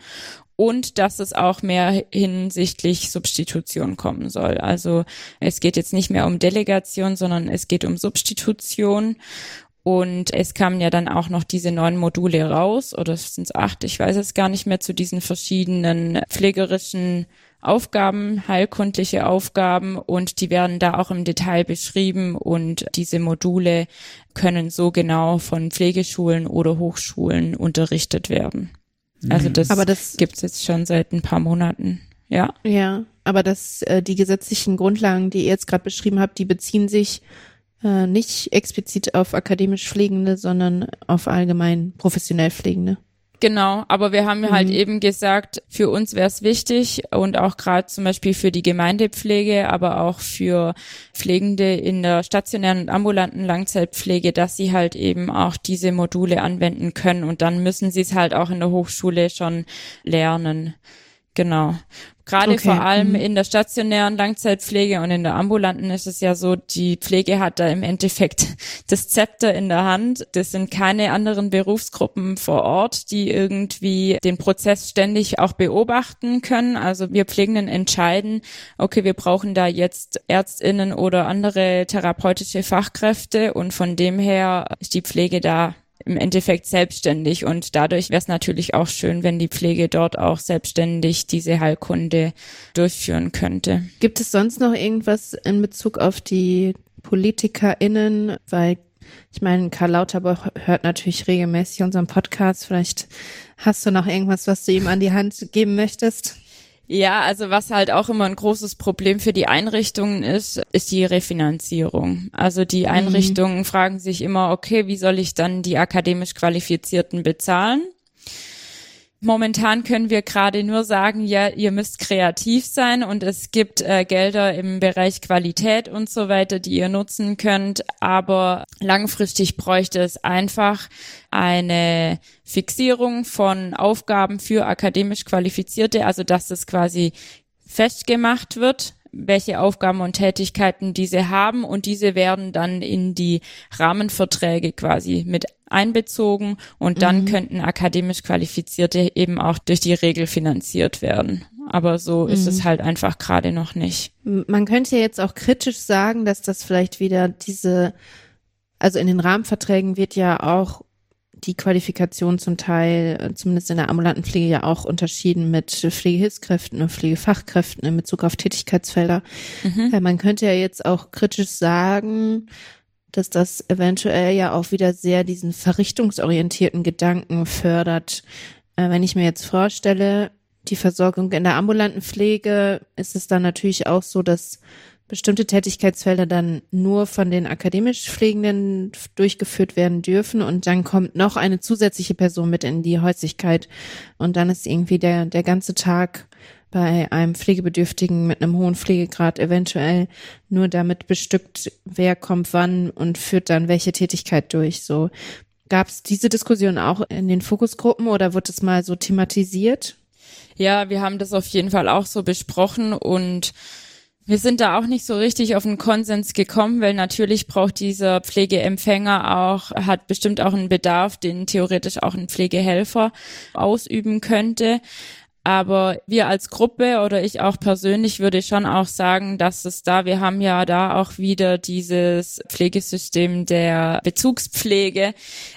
und dass es auch mehr hinsichtlich Substitution kommen soll. Also es geht jetzt nicht mehr um Delegation, sondern es geht um Substitution. Und es kamen ja dann auch noch diese neun Module raus, oder sind es acht, ich weiß es gar nicht mehr, zu diesen verschiedenen pflegerischen Aufgaben, heilkundliche Aufgaben und die werden da auch im Detail beschrieben und diese Module können so genau von Pflegeschulen oder Hochschulen unterrichtet werden. Also mhm. das, aber das gibt's jetzt schon seit ein paar Monaten. Ja. Ja, aber das, äh, die gesetzlichen Grundlagen, die ihr jetzt gerade beschrieben habt, die beziehen sich äh, nicht explizit auf akademisch Pflegende, sondern auf allgemein professionell Pflegende. Genau, aber wir haben halt mhm. halt eben gesagt, für uns wäre es wichtig und auch gerade zum Beispiel für die Gemeindepflege, aber auch für Pflegende in der stationären und ambulanten Langzeitpflege, dass sie halt eben auch diese Module anwenden können und dann müssen sie es halt auch in der Hochschule schon lernen. Genau. Gerade okay. vor allem mhm. in der stationären Langzeitpflege und in der ambulanten ist es ja so, die Pflege hat da im Endeffekt <laughs> das Zepter in der Hand. Das sind keine anderen Berufsgruppen vor Ort, die irgendwie den Prozess ständig auch beobachten können. Also wir Pflegenden entscheiden, okay, wir brauchen da jetzt Ärztinnen oder andere therapeutische Fachkräfte und von dem her ist die Pflege da im Endeffekt selbstständig und dadurch wäre es natürlich auch schön, wenn die Pflege dort auch selbstständig diese Heilkunde durchführen könnte. Gibt es sonst noch irgendwas in Bezug auf die PolitikerInnen? Weil ich meine, Karl Lauterbach hört natürlich regelmäßig unseren Podcast. Vielleicht hast du noch irgendwas, was du ihm an die Hand geben möchtest? Ja, also was halt auch immer ein großes Problem für die Einrichtungen ist, ist die Refinanzierung. Also die mhm. Einrichtungen mhm. fragen sich immer, okay, wie soll ich dann die akademisch Qualifizierten bezahlen? Momentan können wir gerade nur sagen, ja, ihr müsst kreativ sein und es gibt äh, Gelder im Bereich Qualität und so weiter, die ihr nutzen könnt. Aber langfristig bräuchte es einfach eine Fixierung von Aufgaben für akademisch Qualifizierte, also dass es quasi festgemacht wird, welche Aufgaben und Tätigkeiten diese haben und diese werden dann in die Rahmenverträge quasi mit einbezogen und dann mhm. könnten akademisch Qualifizierte eben auch durch die Regel finanziert werden. Aber so mhm. ist es mhm. halt einfach gerade noch nicht. Man könnte jetzt auch kritisch sagen, dass das vielleicht wieder diese, also in den Rahmenverträgen wird ja auch die Qualifikation zum Teil, zumindest in der ambulanten Pflege ja auch unterschieden mit Pflegehilfskräften und Pflegefachkräften in Bezug auf Tätigkeitsfelder. Mhm. Man könnte ja jetzt auch kritisch sagen, dass das eventuell ja auch wieder sehr diesen verrichtungsorientierten Gedanken fördert. Äh, wenn ich mir jetzt vorstelle, die Versorgung in der ambulanten Pflege, ist es dann natürlich auch so, dass bestimmte Tätigkeitsfelder dann nur von den akademisch Pflegenden durchgeführt werden dürfen und dann kommt noch eine zusätzliche Person mit in die Häuslichkeit und dann ist irgendwie der, der ganze Tag bei einem Pflegebedürftigen mit einem hohen Pflegegrad eventuell nur damit bestückt, wer kommt wann und führt dann welche Tätigkeit durch. So gab es diese Diskussion auch in den Fokusgruppen oder wird es mal so thematisiert? Ja, wir haben das auf jeden Fall auch so besprochen und Wir sind da auch nicht so richtig auf einen Konsens gekommen, weil natürlich braucht dieser Pflegeempfänger auch, hat bestimmt auch einen Bedarf, den theoretisch auch ein Pflegehelfer ausüben könnte. Aber wir als Gruppe oder ich auch persönlich würde schon auch sagen, dass es da, wir haben ja da auch wieder dieses Pflegesystem der Bezugspflege,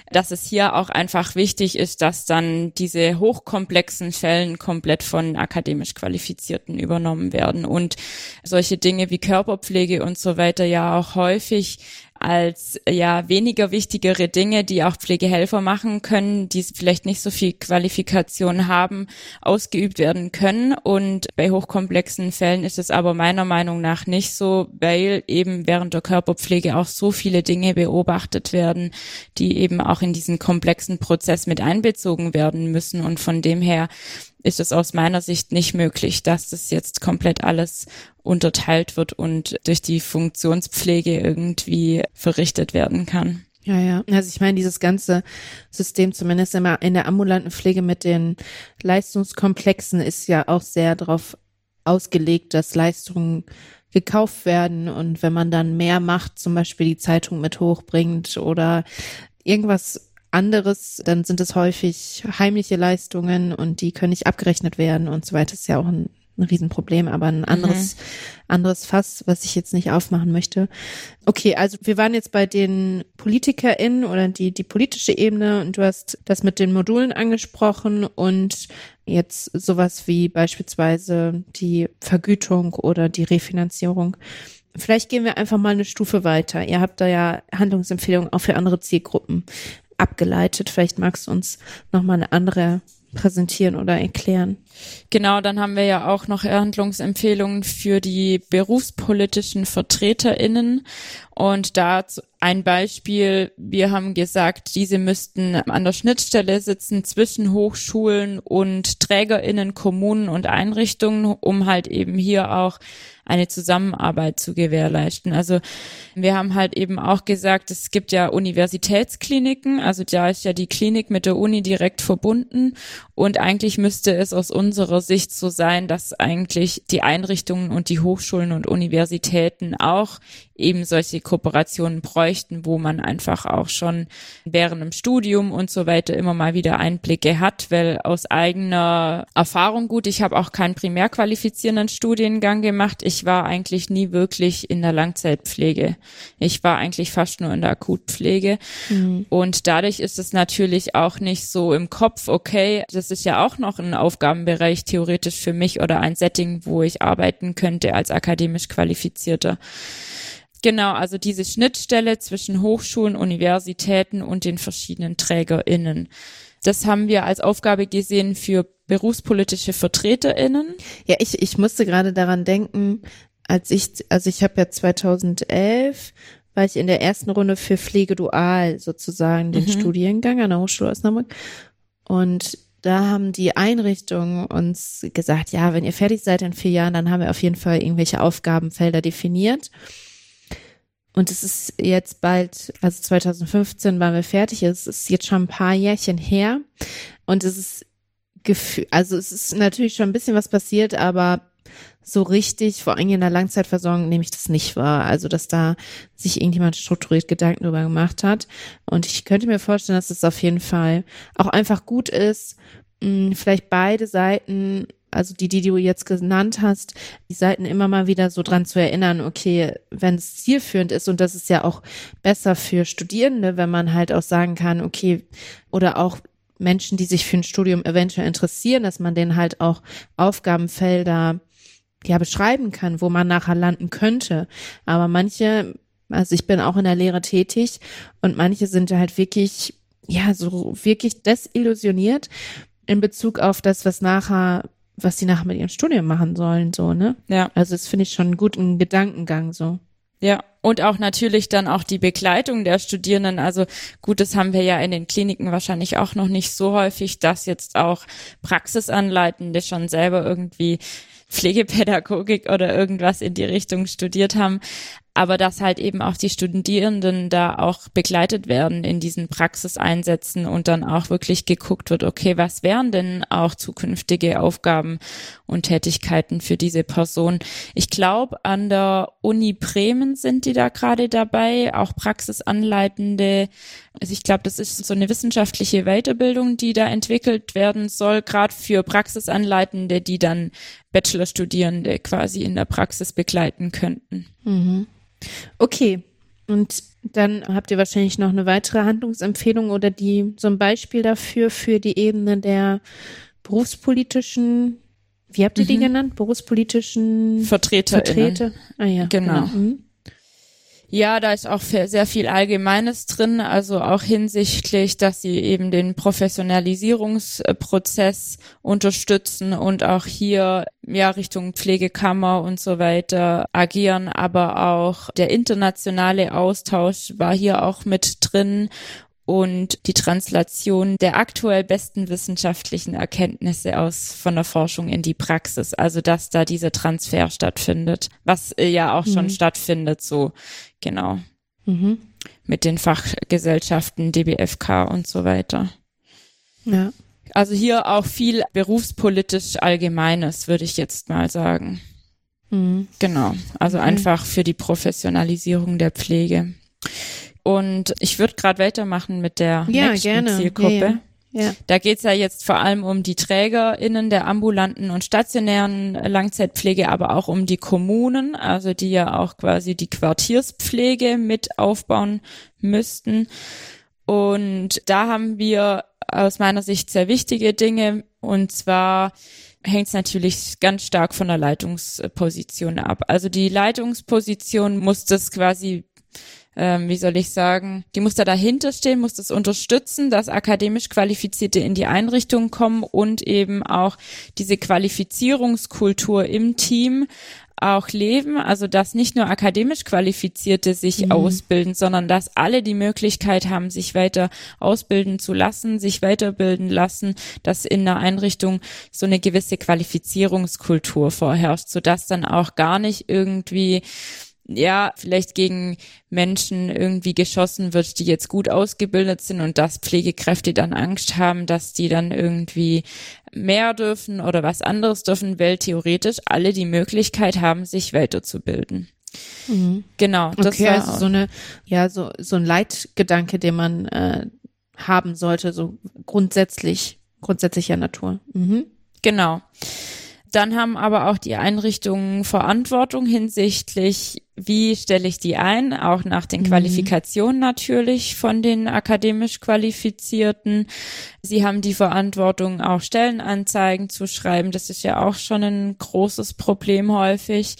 dass es hier auch einfach wichtig ist, dass dann diese hochkomplexen Fällen komplett von akademisch Qualifizierten übernommen werden. Und solche Dinge wie Körperpflege und so weiter ja auch häufig als ja weniger wichtigere Dinge, die auch Pflegehelfer machen können, die vielleicht nicht so viel Qualifikation haben, ausgeübt werden können. Und bei hochkomplexen Fällen ist es aber meiner Meinung nach nicht so, weil eben während der Körperpflege auch so viele Dinge beobachtet werden, die eben auch in diesen komplexen Prozess mit einbezogen werden müssen. Und von dem her ist es aus meiner Sicht nicht möglich, dass das jetzt komplett alles unterteilt wird und durch die Funktionspflege irgendwie verrichtet werden kann. Ja, ja. Also ich meine, dieses ganze System, zumindest immer in der ambulanten Pflege mit den Leistungskomplexen, ist ja auch sehr darauf ausgelegt, dass Leistungen gekauft werden und wenn man dann mehr macht, zum Beispiel die Zeitung mit hochbringt oder irgendwas anderes, dann sind es häufig heimliche Leistungen und die können nicht abgerechnet werden und so weiter. Das ist ja auch ein, ein Riesenproblem, aber ein anderes, mhm. anderes Fass, was ich jetzt nicht aufmachen möchte. Okay, also wir waren jetzt bei den PolitikerInnen oder die, die politische Ebene und du hast das mit den Modulen angesprochen und jetzt sowas wie beispielsweise die Vergütung oder die Refinanzierung. Vielleicht gehen wir einfach mal eine Stufe weiter. Ihr habt da ja Handlungsempfehlungen auch für andere Zielgruppen abgeleitet. Vielleicht magst du uns nochmal eine andere präsentieren oder erklären. Genau, dann haben wir ja auch noch Handlungsempfehlungen für die berufspolitischen VertreterInnen. Und da ein Beispiel, wir haben gesagt, diese müssten an der Schnittstelle sitzen zwischen Hochschulen und TrägerInnen, Kommunen und Einrichtungen, um halt eben hier auch eine Zusammenarbeit zu gewährleisten. Also wir haben halt eben auch gesagt, es gibt ja Universitätskliniken, also da ist ja die Klinik mit der Uni direkt verbunden und eigentlich müsste es aus unserer Sicht so sein, dass eigentlich die Einrichtungen und die Hochschulen und Universitäten auch eben solche Kooperationen bräuchten, wo man einfach auch schon während dem Studium und so weiter immer mal wieder Einblicke hat, weil aus eigener Erfahrung gut, ich habe auch keinen primär qualifizierenden Studiengang gemacht. Ich war eigentlich nie wirklich in der Langzeitpflege. Ich war eigentlich fast nur in der Akutpflege. Mhm. Und dadurch ist es natürlich auch nicht so im Kopf, okay, das ist ja auch noch ein Aufgabenbereich theoretisch für mich oder ein Setting, wo ich arbeiten könnte als akademisch Qualifizierter. Genau, also diese Schnittstelle zwischen Hochschulen, Universitäten und den verschiedenen TrägerInnen. Das haben wir als Aufgabe gesehen für berufspolitische VertreterInnen. Ja, ich, ich musste gerade daran denken, als ich, also ich habe ja 2011 war ich in der ersten Runde für Pflege dual sozusagen den mhm. Studiengang an der Hochschule Osnabrück. Und da haben die Einrichtungen uns gesagt, ja, wenn ihr fertig seid in vier Jahren, dann haben wir auf jeden Fall irgendwelche Aufgabenfelder definiert. Und es ist jetzt bald, also 2015 waren wir fertig, es ist jetzt schon ein paar Jährchen her. Und es ist Gefühl, also es ist natürlich schon ein bisschen was passiert, aber so richtig, vor allem in der Langzeitversorgung, nehme ich das nicht wahr. Also, dass da sich irgendjemand strukturiert Gedanken darüber gemacht hat. Und ich könnte mir vorstellen, dass es auf jeden Fall auch einfach gut ist, mh, vielleicht beide Seiten also die, die du jetzt genannt hast, die Seiten immer mal wieder so dran zu erinnern, okay, wenn es zielführend ist und das ist ja auch besser für Studierende, wenn man halt auch sagen kann, okay, oder auch Menschen, die sich für ein Studium eventuell interessieren, dass man denen halt auch Aufgabenfelder ja beschreiben kann, wo man nachher landen könnte. Aber manche, also ich bin auch in der Lehre tätig und manche sind halt wirklich, ja, so wirklich desillusioniert in Bezug auf das, was nachher was sie nachher mit ihrem Studium machen sollen, so, ne? Ja. Also das finde ich schon einen guten Gedankengang, so. Ja, und auch natürlich dann auch die Begleitung der Studierenden. Also gut, das haben wir ja in den Kliniken wahrscheinlich auch noch nicht so häufig, dass jetzt auch Praxisanleitende schon selber irgendwie Pflegepädagogik oder irgendwas in die Richtung studiert haben. Aber dass halt eben auch die Studierenden da auch begleitet werden in diesen Praxiseinsätzen und dann auch wirklich geguckt wird, okay, was wären denn auch zukünftige Aufgaben und Tätigkeiten für diese Person? Ich glaube, an der Uni Bremen sind die da gerade dabei, auch Praxisanleitende. Also ich glaube, das ist so eine wissenschaftliche Weiterbildung, die da entwickelt werden soll, gerade für Praxisanleitende, die dann Bachelorstudierende quasi in der Praxis begleiten könnten. Mhm. Okay. Und dann habt ihr wahrscheinlich noch eine weitere Handlungsempfehlung oder die so ein Beispiel dafür für die Ebene der berufspolitischen, wie habt ihr die mhm. genannt? Berufspolitischen Vertreter. Vertreter. Ah ja. Genau. genau. Mhm. Ja, da ist auch sehr viel Allgemeines drin, also auch hinsichtlich, dass sie eben den Professionalisierungsprozess unterstützen und auch hier ja Richtung Pflegekammer und so weiter agieren, aber auch der internationale Austausch war hier auch mit drin und die Translation der aktuell besten wissenschaftlichen Erkenntnisse aus von der Forschung in die Praxis, also dass da dieser Transfer stattfindet, was ja auch schon mhm. stattfindet, so genau. Mhm. Mit den Fachgesellschaften DBFK und so weiter. Ja. Also hier auch viel berufspolitisch Allgemeines, würde ich jetzt mal sagen. Mhm. Genau. Also einfach für die Professionalisierung der Pflege. Und ich würde gerade weitermachen mit der ja, nächsten gerne. Zielgruppe. Ja, ja. Ja. Da geht's ja jetzt vor allem um die TrägerInnen der ambulanten und stationären Langzeitpflege, aber auch um die Kommunen, also die ja auch quasi die Quartierspflege mit aufbauen müssten. Und da haben wir aus meiner Sicht sehr wichtige Dinge. Und zwar hängt es natürlich ganz stark von der Leitungsposition ab. Also die Leitungsposition muss das quasi ähm, wie soll ich sagen, die muss da dahinter stehen, muss das unterstützen, dass akademisch Qualifizierte in die Einrichtung kommen und eben auch diese Qualifizierungskultur im Team auch leben, also dass nicht nur akademisch Qualifizierte sich mhm. ausbilden, sondern dass alle die Möglichkeit haben, sich weiter ausbilden zu lassen, sich weiterbilden lassen, dass in der Einrichtung so eine gewisse Qualifizierungskultur vorherrscht, sodass dann auch gar nicht irgendwie ja, vielleicht gegen Menschen irgendwie geschossen wird, die jetzt gut ausgebildet sind und dass Pflegekräfte dann Angst haben, dass die dann irgendwie mehr dürfen oder was anderes dürfen, weil theoretisch alle die Möglichkeit haben, sich weiterzubilden. Mhm. Genau. Das okay, also so eine, ja, so, so ein Leitgedanke, den man äh, haben sollte, so grundsätzlich, grundsätzlicher Natur. Mhm. Genau. Dann haben aber auch die Einrichtungen Verantwortung hinsichtlich, wie stelle ich die ein, auch nach den mhm. Qualifikationen natürlich von den akademisch Qualifizierten. Sie haben die Verantwortung, auch Stellenanzeigen zu schreiben. Das ist ja auch schon ein großes Problem häufig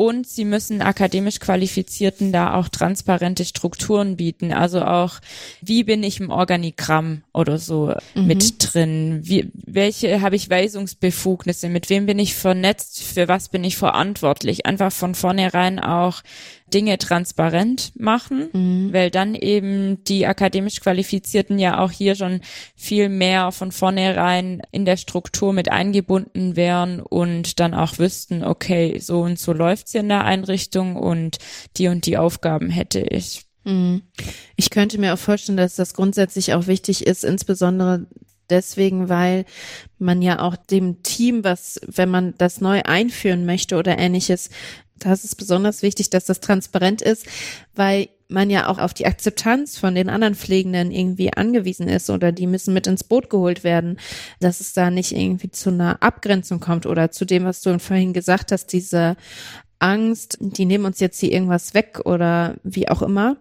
und sie müssen akademisch Qualifizierten da auch transparente Strukturen bieten. Also auch, wie bin ich im Organigramm oder so mhm. mit drin? Wie, welche habe ich Weisungsbefugnisse? Mit wem bin ich vernetzt? Für was bin ich verantwortlich? Einfach von vornherein auch Dinge transparent machen, mhm. weil dann eben die akademisch Qualifizierten ja auch hier schon viel mehr von vornherein in der Struktur mit eingebunden wären und dann auch wüssten, okay, so und so läuft's in der Einrichtung und die und die Aufgaben hätte ich. Mhm. Ich könnte mir auch vorstellen, dass das grundsätzlich auch wichtig ist, insbesondere deswegen, weil man ja auch dem Team, was, wenn man das neu einführen möchte oder ähnliches, das ist besonders wichtig, dass das transparent ist, weil man ja auch auf die Akzeptanz von den anderen Pflegenden irgendwie angewiesen ist oder die müssen mit ins Boot geholt werden, dass es da nicht irgendwie zu einer Abgrenzung kommt oder zu dem, was du vorhin gesagt hast, diese Angst, die nehmen uns jetzt hier irgendwas weg oder wie auch immer,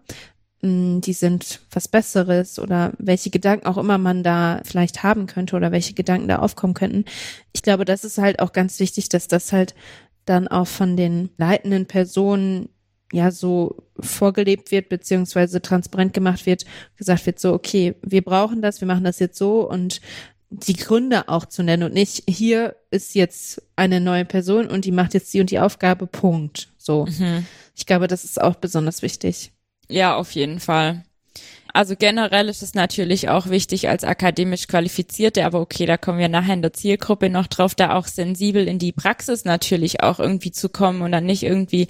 die sind was Besseres oder welche Gedanken auch immer man da vielleicht haben könnte oder welche Gedanken da aufkommen könnten. Ich glaube, das ist halt auch ganz wichtig, dass das halt dann auch von den leitenden Personen ja so vorgelebt wird, beziehungsweise transparent gemacht wird, gesagt wird so, okay, wir brauchen das, wir machen das jetzt so und die Gründe auch zu nennen und nicht, hier ist jetzt eine neue Person und die macht jetzt die und die Aufgabe, Punkt. So. Mhm. Ich glaube, das ist auch besonders wichtig. Ja, auf jeden Fall. Also generell ist es natürlich auch wichtig als akademisch Qualifizierte, aber okay, da kommen wir nachher in der Zielgruppe noch drauf, da auch sensibel in die Praxis natürlich auch irgendwie zu kommen und dann nicht irgendwie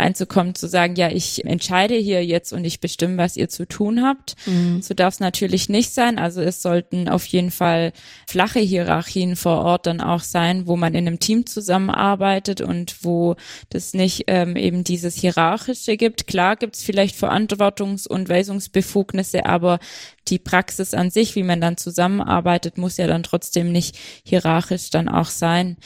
reinzukommen, zu sagen, ja, ich entscheide hier jetzt und ich bestimme, was ihr zu tun habt. Mhm. So darf es natürlich nicht sein. Also es sollten auf jeden Fall flache Hierarchien vor Ort dann auch sein, wo man in einem Team zusammenarbeitet und wo das nicht ähm, eben dieses Hierarchische gibt. Klar gibt es vielleicht Verantwortungs- und Weisungsbefugnisse, aber die Praxis an sich, wie man dann zusammenarbeitet, muss ja dann trotzdem nicht hierarchisch dann auch sein.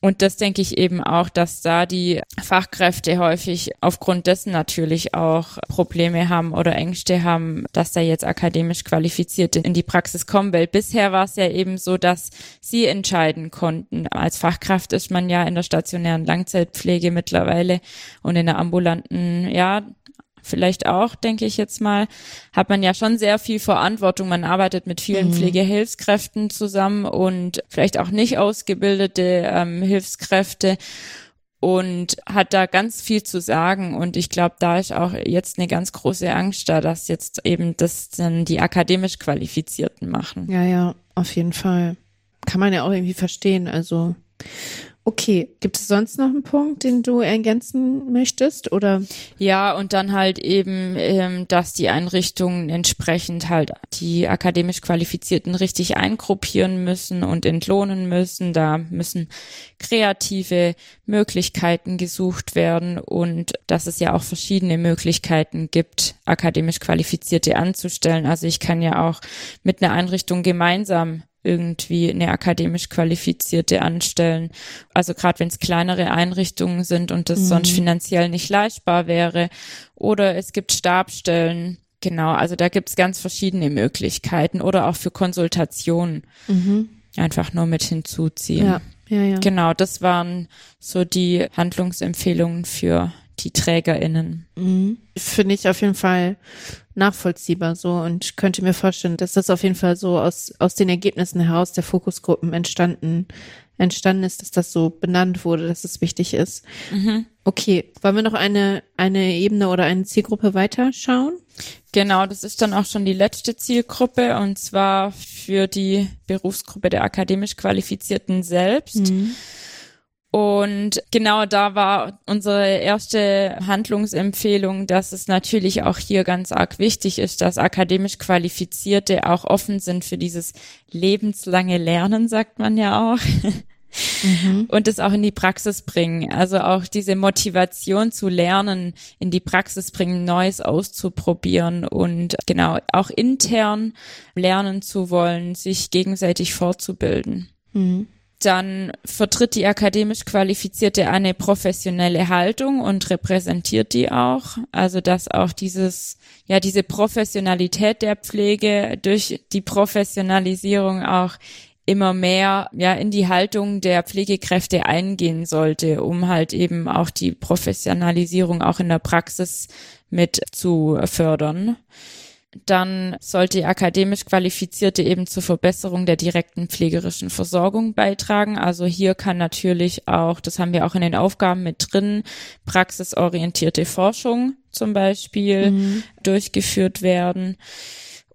Und das denke ich eben auch, dass da die Fachkräfte häufig aufgrund dessen natürlich auch Probleme haben oder Ängste haben, dass da jetzt akademisch Qualifizierte in die Praxis kommen, weil bisher war es ja eben so, dass sie entscheiden konnten. Als Fachkraft ist man ja in der stationären Langzeitpflege mittlerweile und in der ambulanten, ja, vielleicht auch, denke ich jetzt mal, hat man ja schon sehr viel Verantwortung. Man arbeitet mit vielen mhm. Pflegehilfskräften zusammen und vielleicht auch nicht ausgebildete ähm, Hilfskräfte und hat da ganz viel zu sagen. Und ich glaube, da ist auch jetzt eine ganz große Angst da, dass jetzt eben das dann die akademisch Qualifizierten machen. Ja, ja, auf jeden Fall. Kann man ja auch irgendwie verstehen. Also Okay, gibt es sonst noch einen Punkt, den du ergänzen möchtest oder? Ja, und dann halt eben, ähm, dass die Einrichtungen entsprechend halt die akademisch Qualifizierten richtig eingruppieren müssen und entlohnen müssen. Da müssen kreative Möglichkeiten gesucht werden und dass es ja auch verschiedene Möglichkeiten gibt, akademisch Qualifizierte anzustellen. Also ich kann ja auch mit einer Einrichtung gemeinsam irgendwie eine akademisch qualifizierte anstellen. Also gerade wenn es kleinere Einrichtungen sind und das mhm. sonst finanziell nicht leistbar wäre. Oder es gibt Stabstellen. Genau, also da gibt's ganz verschiedene Möglichkeiten oder auch für Konsultationen. Mhm. Einfach nur mit hinzuziehen. Ja, ja, ja. Genau, das waren so die Handlungsempfehlungen für die TrägerInnen. Mhm. Finde ich auf jeden Fall nachvollziehbar so und könnte mir vorstellen, dass das auf jeden Fall so aus, aus den Ergebnissen heraus der Fokusgruppen entstanden, entstanden ist, dass das so benannt wurde, dass es wichtig ist. Mhm. Okay, wollen wir noch eine, eine Ebene oder eine Zielgruppe weiterschauen? Genau, das ist dann auch schon die letzte Zielgruppe und zwar für die Berufsgruppe der akademisch Qualifizierten selbst. Mhm. Und genau da war unsere erste Handlungsempfehlung, dass es natürlich auch hier ganz arg wichtig ist, dass akademisch Qualifizierte auch offen sind für dieses lebenslange Lernen, sagt man ja auch. Mhm. Und es auch in die Praxis bringen. Also auch diese Motivation zu lernen, in die Praxis bringen, Neues auszuprobieren und genau auch intern lernen zu wollen, sich gegenseitig fortzubilden. Mhm dann vertritt die akademisch Qualifizierte eine professionelle Haltung und repräsentiert die auch. Also dass auch dieses, ja, diese Professionalität der Pflege durch die Professionalisierung auch immer mehr ja in die Haltung der Pflegekräfte eingehen sollte, um halt eben auch die Professionalisierung auch in der Praxis mit zu fördern dann sollte akademisch Qualifizierte eben zur Verbesserung der direkten pflegerischen Versorgung beitragen. Also hier kann natürlich auch, das haben wir auch in den Aufgaben mit drin, praxisorientierte Forschung zum Beispiel mhm. durchgeführt werden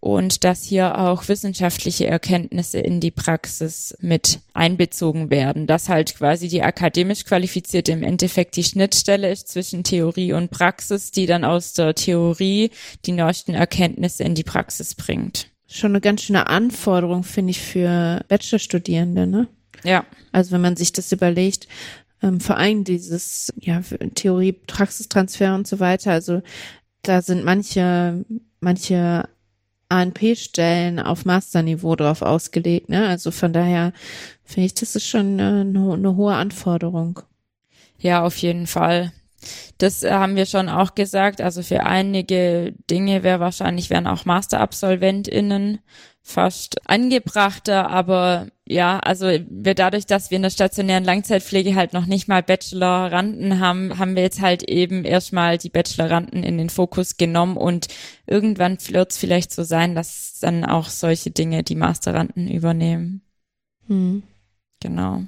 und dass hier auch wissenschaftliche Erkenntnisse in die Praxis mit einbezogen werden, dass halt quasi die akademisch qualifizierte im Endeffekt die Schnittstelle ist zwischen Theorie und Praxis, die dann aus der Theorie die neuesten Erkenntnisse in die Praxis bringt. Schon eine ganz schöne Anforderung, finde ich, für Bachelorstudierende, ne? Ja. Also wenn man sich das überlegt, ähm, vor allem dieses ja, Theorie-Praxistransfer und so weiter, also da sind manche, manche ANP-Stellen auf Masterniveau drauf ausgelegt. Ne? Also von daher finde ich, das ist schon eine, eine hohe Anforderung. Ja, auf jeden Fall. Das äh, haben wir schon auch gesagt. Also für einige Dinge wäre wahrscheinlich, wären auch MasterabsolventInnen fast angebrachter, aber ja, also wir dadurch, dass wir in der stationären Langzeitpflege halt noch nicht mal Bacheloranden haben, haben wir jetzt halt eben erstmal die Bacheloranden in den Fokus genommen und irgendwann wird es vielleicht so sein, dass dann auch solche Dinge die Masteranden übernehmen. Hm. Genau.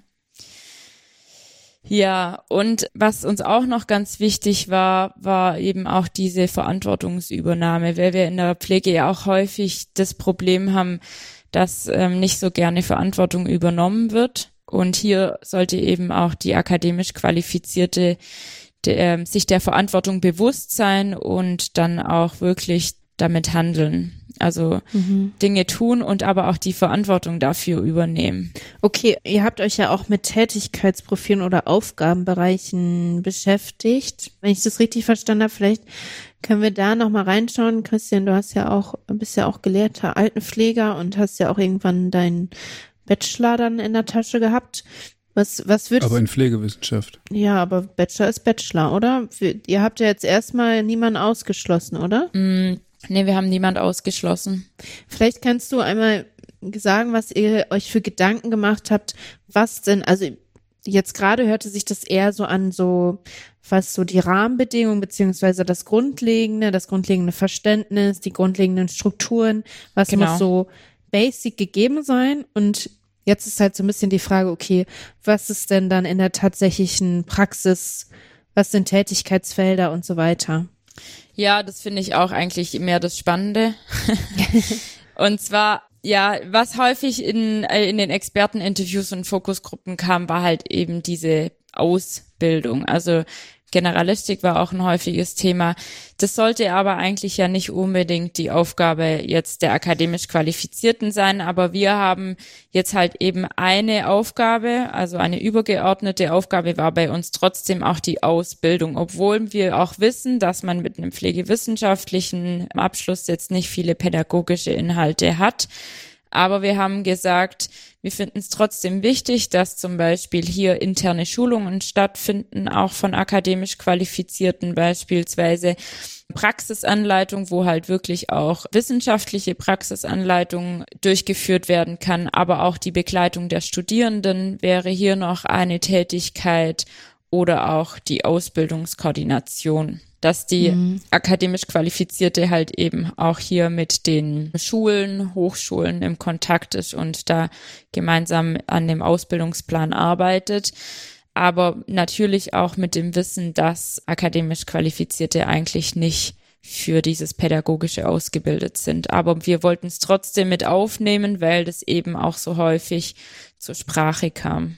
Ja, und was uns auch noch ganz wichtig war, war eben auch diese Verantwortungsübernahme, weil wir in der Pflege ja auch häufig das Problem haben, dass ähm, nicht so gerne Verantwortung übernommen wird. Und hier sollte eben auch die akademisch qualifizierte ähm, sich der Verantwortung bewusst sein und dann auch wirklich damit handeln. Also mhm. Dinge tun und aber auch die Verantwortung dafür übernehmen. Okay, ihr habt euch ja auch mit Tätigkeitsprofilen oder Aufgabenbereichen beschäftigt. Wenn ich das richtig verstanden habe, vielleicht können wir da noch mal reinschauen. Christian, du hast ja auch bist ja auch gelehrter Altenpfleger und hast ja auch irgendwann deinen Bachelor dann in der Tasche gehabt. Was, was würdest Aber in Pflegewissenschaft. Ja, aber Bachelor ist Bachelor, oder? Ihr habt ja jetzt erstmal niemanden ausgeschlossen, oder? Mm, nee, wir haben niemand ausgeschlossen. Vielleicht kannst du einmal sagen, was ihr euch für Gedanken gemacht habt, was denn, also jetzt gerade hörte sich das eher so an, so was so die Rahmenbedingungen beziehungsweise das Grundlegende, das grundlegende Verständnis, die grundlegenden Strukturen, was genau. muss so basic gegeben sein und Jetzt ist halt so ein bisschen die Frage, okay, was ist denn dann in der tatsächlichen Praxis, was sind Tätigkeitsfelder und so weiter? Ja, das finde ich auch eigentlich mehr das Spannende. <laughs> und zwar, ja, was häufig in, äh, in den Experteninterviews und Fokusgruppen kam, war halt eben diese Ausbildung. Also Generalistik war auch ein häufiges Thema. Das sollte aber eigentlich ja nicht unbedingt die Aufgabe jetzt der akademisch Qualifizierten sein, aber wir haben jetzt halt eben eine Aufgabe, also eine übergeordnete Aufgabe war bei uns trotzdem auch die Ausbildung, obwohl wir auch wissen, dass man mit einem pflegewissenschaftlichen Abschluss jetzt nicht viele pädagogische Inhalte hat. Aber wir haben gesagt, wir finden es trotzdem wichtig, dass zum Beispiel hier interne Schulungen stattfinden, auch von akademisch Qualifizierten beispielsweise. Praxisanleitung, wo halt wirklich auch wissenschaftliche Praxisanleitung durchgeführt werden kann, aber auch die Begleitung der Studierenden wäre hier noch eine Tätigkeit oder auch die Ausbildungskoordination dass die mhm. akademisch Qualifizierte halt eben auch hier mit den Schulen, Hochschulen im Kontakt ist und da gemeinsam an dem Ausbildungsplan arbeitet. Aber natürlich auch mit dem Wissen, dass akademisch Qualifizierte eigentlich nicht für dieses Pädagogische ausgebildet sind. Aber wir wollten es trotzdem mit aufnehmen, weil das eben auch so häufig zur Sprache kam.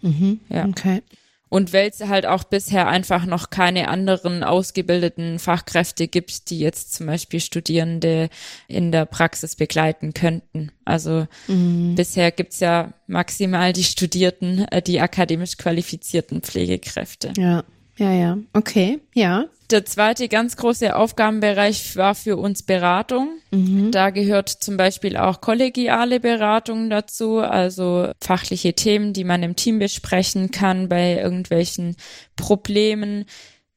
Mhm, ja. Okay. Und weil es halt auch bisher einfach noch keine anderen ausgebildeten Fachkräfte gibt, die jetzt zum Beispiel Studierende in der Praxis begleiten könnten. Also mhm. bisher gibt's ja maximal die Studierten, äh, die akademisch qualifizierten Pflegekräfte. Ja. Ja, ja. Okay, ja. Der zweite ganz große Aufgabenbereich war für uns Beratung. Mhm. Da gehört zum Beispiel auch kollegiale Beratung dazu, also fachliche Themen, die man im Team besprechen kann bei irgendwelchen Problemen.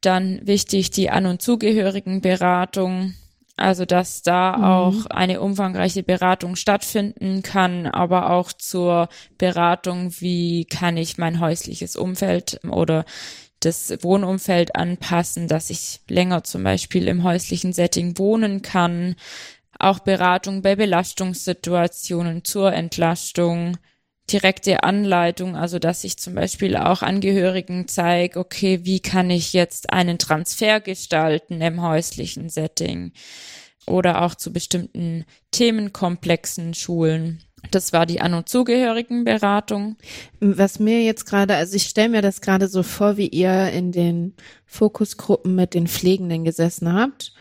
Dann wichtig die An- und Zugehörigenberatung. Also, dass da mhm. auch eine umfangreiche Beratung stattfinden kann, aber auch zur Beratung, wie kann ich mein häusliches Umfeld oder das Wohnumfeld anpassen, dass ich länger zum Beispiel im häuslichen Setting wohnen kann. Auch Beratung bei Belastungssituationen zur Entlastung, direkte Anleitung, also dass ich zum Beispiel auch Angehörigen zeige, okay, wie kann ich jetzt einen Transfer gestalten im häuslichen Setting oder auch zu bestimmten Themenkomplexen schulen. Das war die An- und Zugehörigenberatung. Was mir jetzt gerade, also ich stelle mir das gerade so vor, wie ihr in den Fokusgruppen mit den Pflegenden gesessen habt.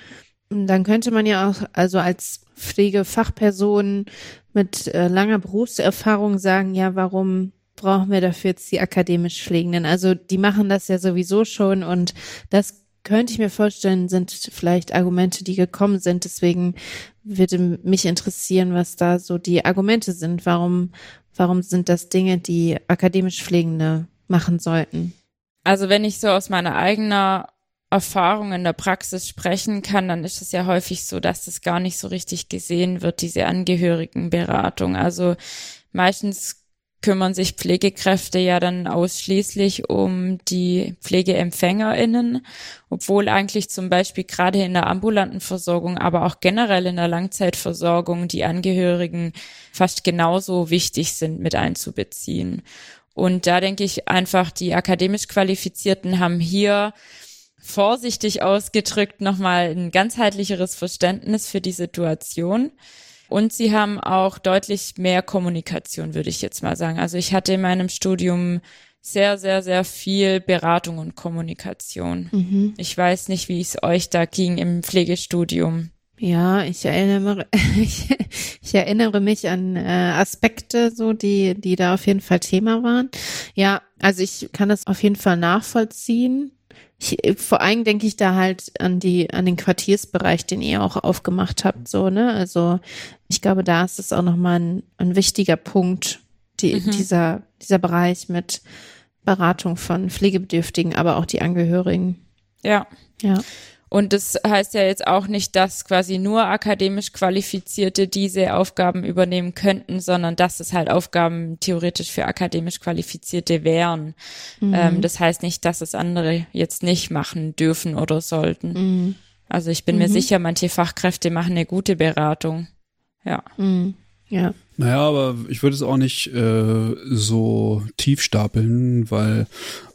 Dann könnte man ja auch, also als Pflegefachperson mit äh, langer Berufserfahrung sagen, ja, warum brauchen wir dafür jetzt die akademisch Pflegenden? Also die machen das ja sowieso schon und das könnte ich mir vorstellen, sind vielleicht Argumente, die gekommen sind. Deswegen würde mich interessieren, was da so die Argumente sind. Warum, warum sind das Dinge, die akademisch Pflegende machen sollten? Also wenn ich so aus meiner eigenen Erfahrung in der Praxis sprechen kann, dann ist es ja häufig so, dass das gar nicht so richtig gesehen wird, diese Angehörigenberatung. Also meistens kümmern sich Pflegekräfte ja dann ausschließlich um die PflegeempfängerInnen, obwohl eigentlich zum Beispiel gerade in der ambulanten Versorgung, aber auch generell in der Langzeitversorgung die Angehörigen fast genauso wichtig sind mit einzubeziehen. Und da denke ich einfach, die akademisch Qualifizierten haben hier vorsichtig ausgedrückt nochmal ein ganzheitlicheres Verständnis für die Situation Und sie haben auch deutlich mehr Kommunikation, würde ich jetzt mal sagen. Also ich hatte in meinem Studium sehr, sehr, sehr viel Beratung und Kommunikation. Mhm. Ich weiß nicht, wie es euch da ging im Pflegestudium. Ja, ich erinnere, <laughs> ich, ich erinnere mich an äh, Aspekte, so die, die da auf jeden Fall Thema waren. Ja, also ich kann das auf jeden Fall nachvollziehen. Ich, vor allem denke ich da halt an die, an den Quartiersbereich, den ihr auch aufgemacht habt, so, ne? Also ich glaube, da ist es auch nochmal ein, ein wichtiger Punkt, die, mhm. dieser, dieser Bereich mit Beratung von Pflegebedürftigen, aber auch die Angehörigen. Ja. Ja. Und das heißt ja jetzt auch nicht, dass quasi nur akademisch Qualifizierte diese Aufgaben übernehmen könnten, sondern dass es halt Aufgaben theoretisch für akademisch Qualifizierte wären. Mhm. Ähm, das heißt nicht, dass es andere jetzt nicht machen dürfen oder sollten. Mhm. Also ich bin mhm. mir sicher, manche Fachkräfte machen eine gute Beratung. Ja. Ja. Naja, aber ich würde es auch nicht äh, so tief stapeln, weil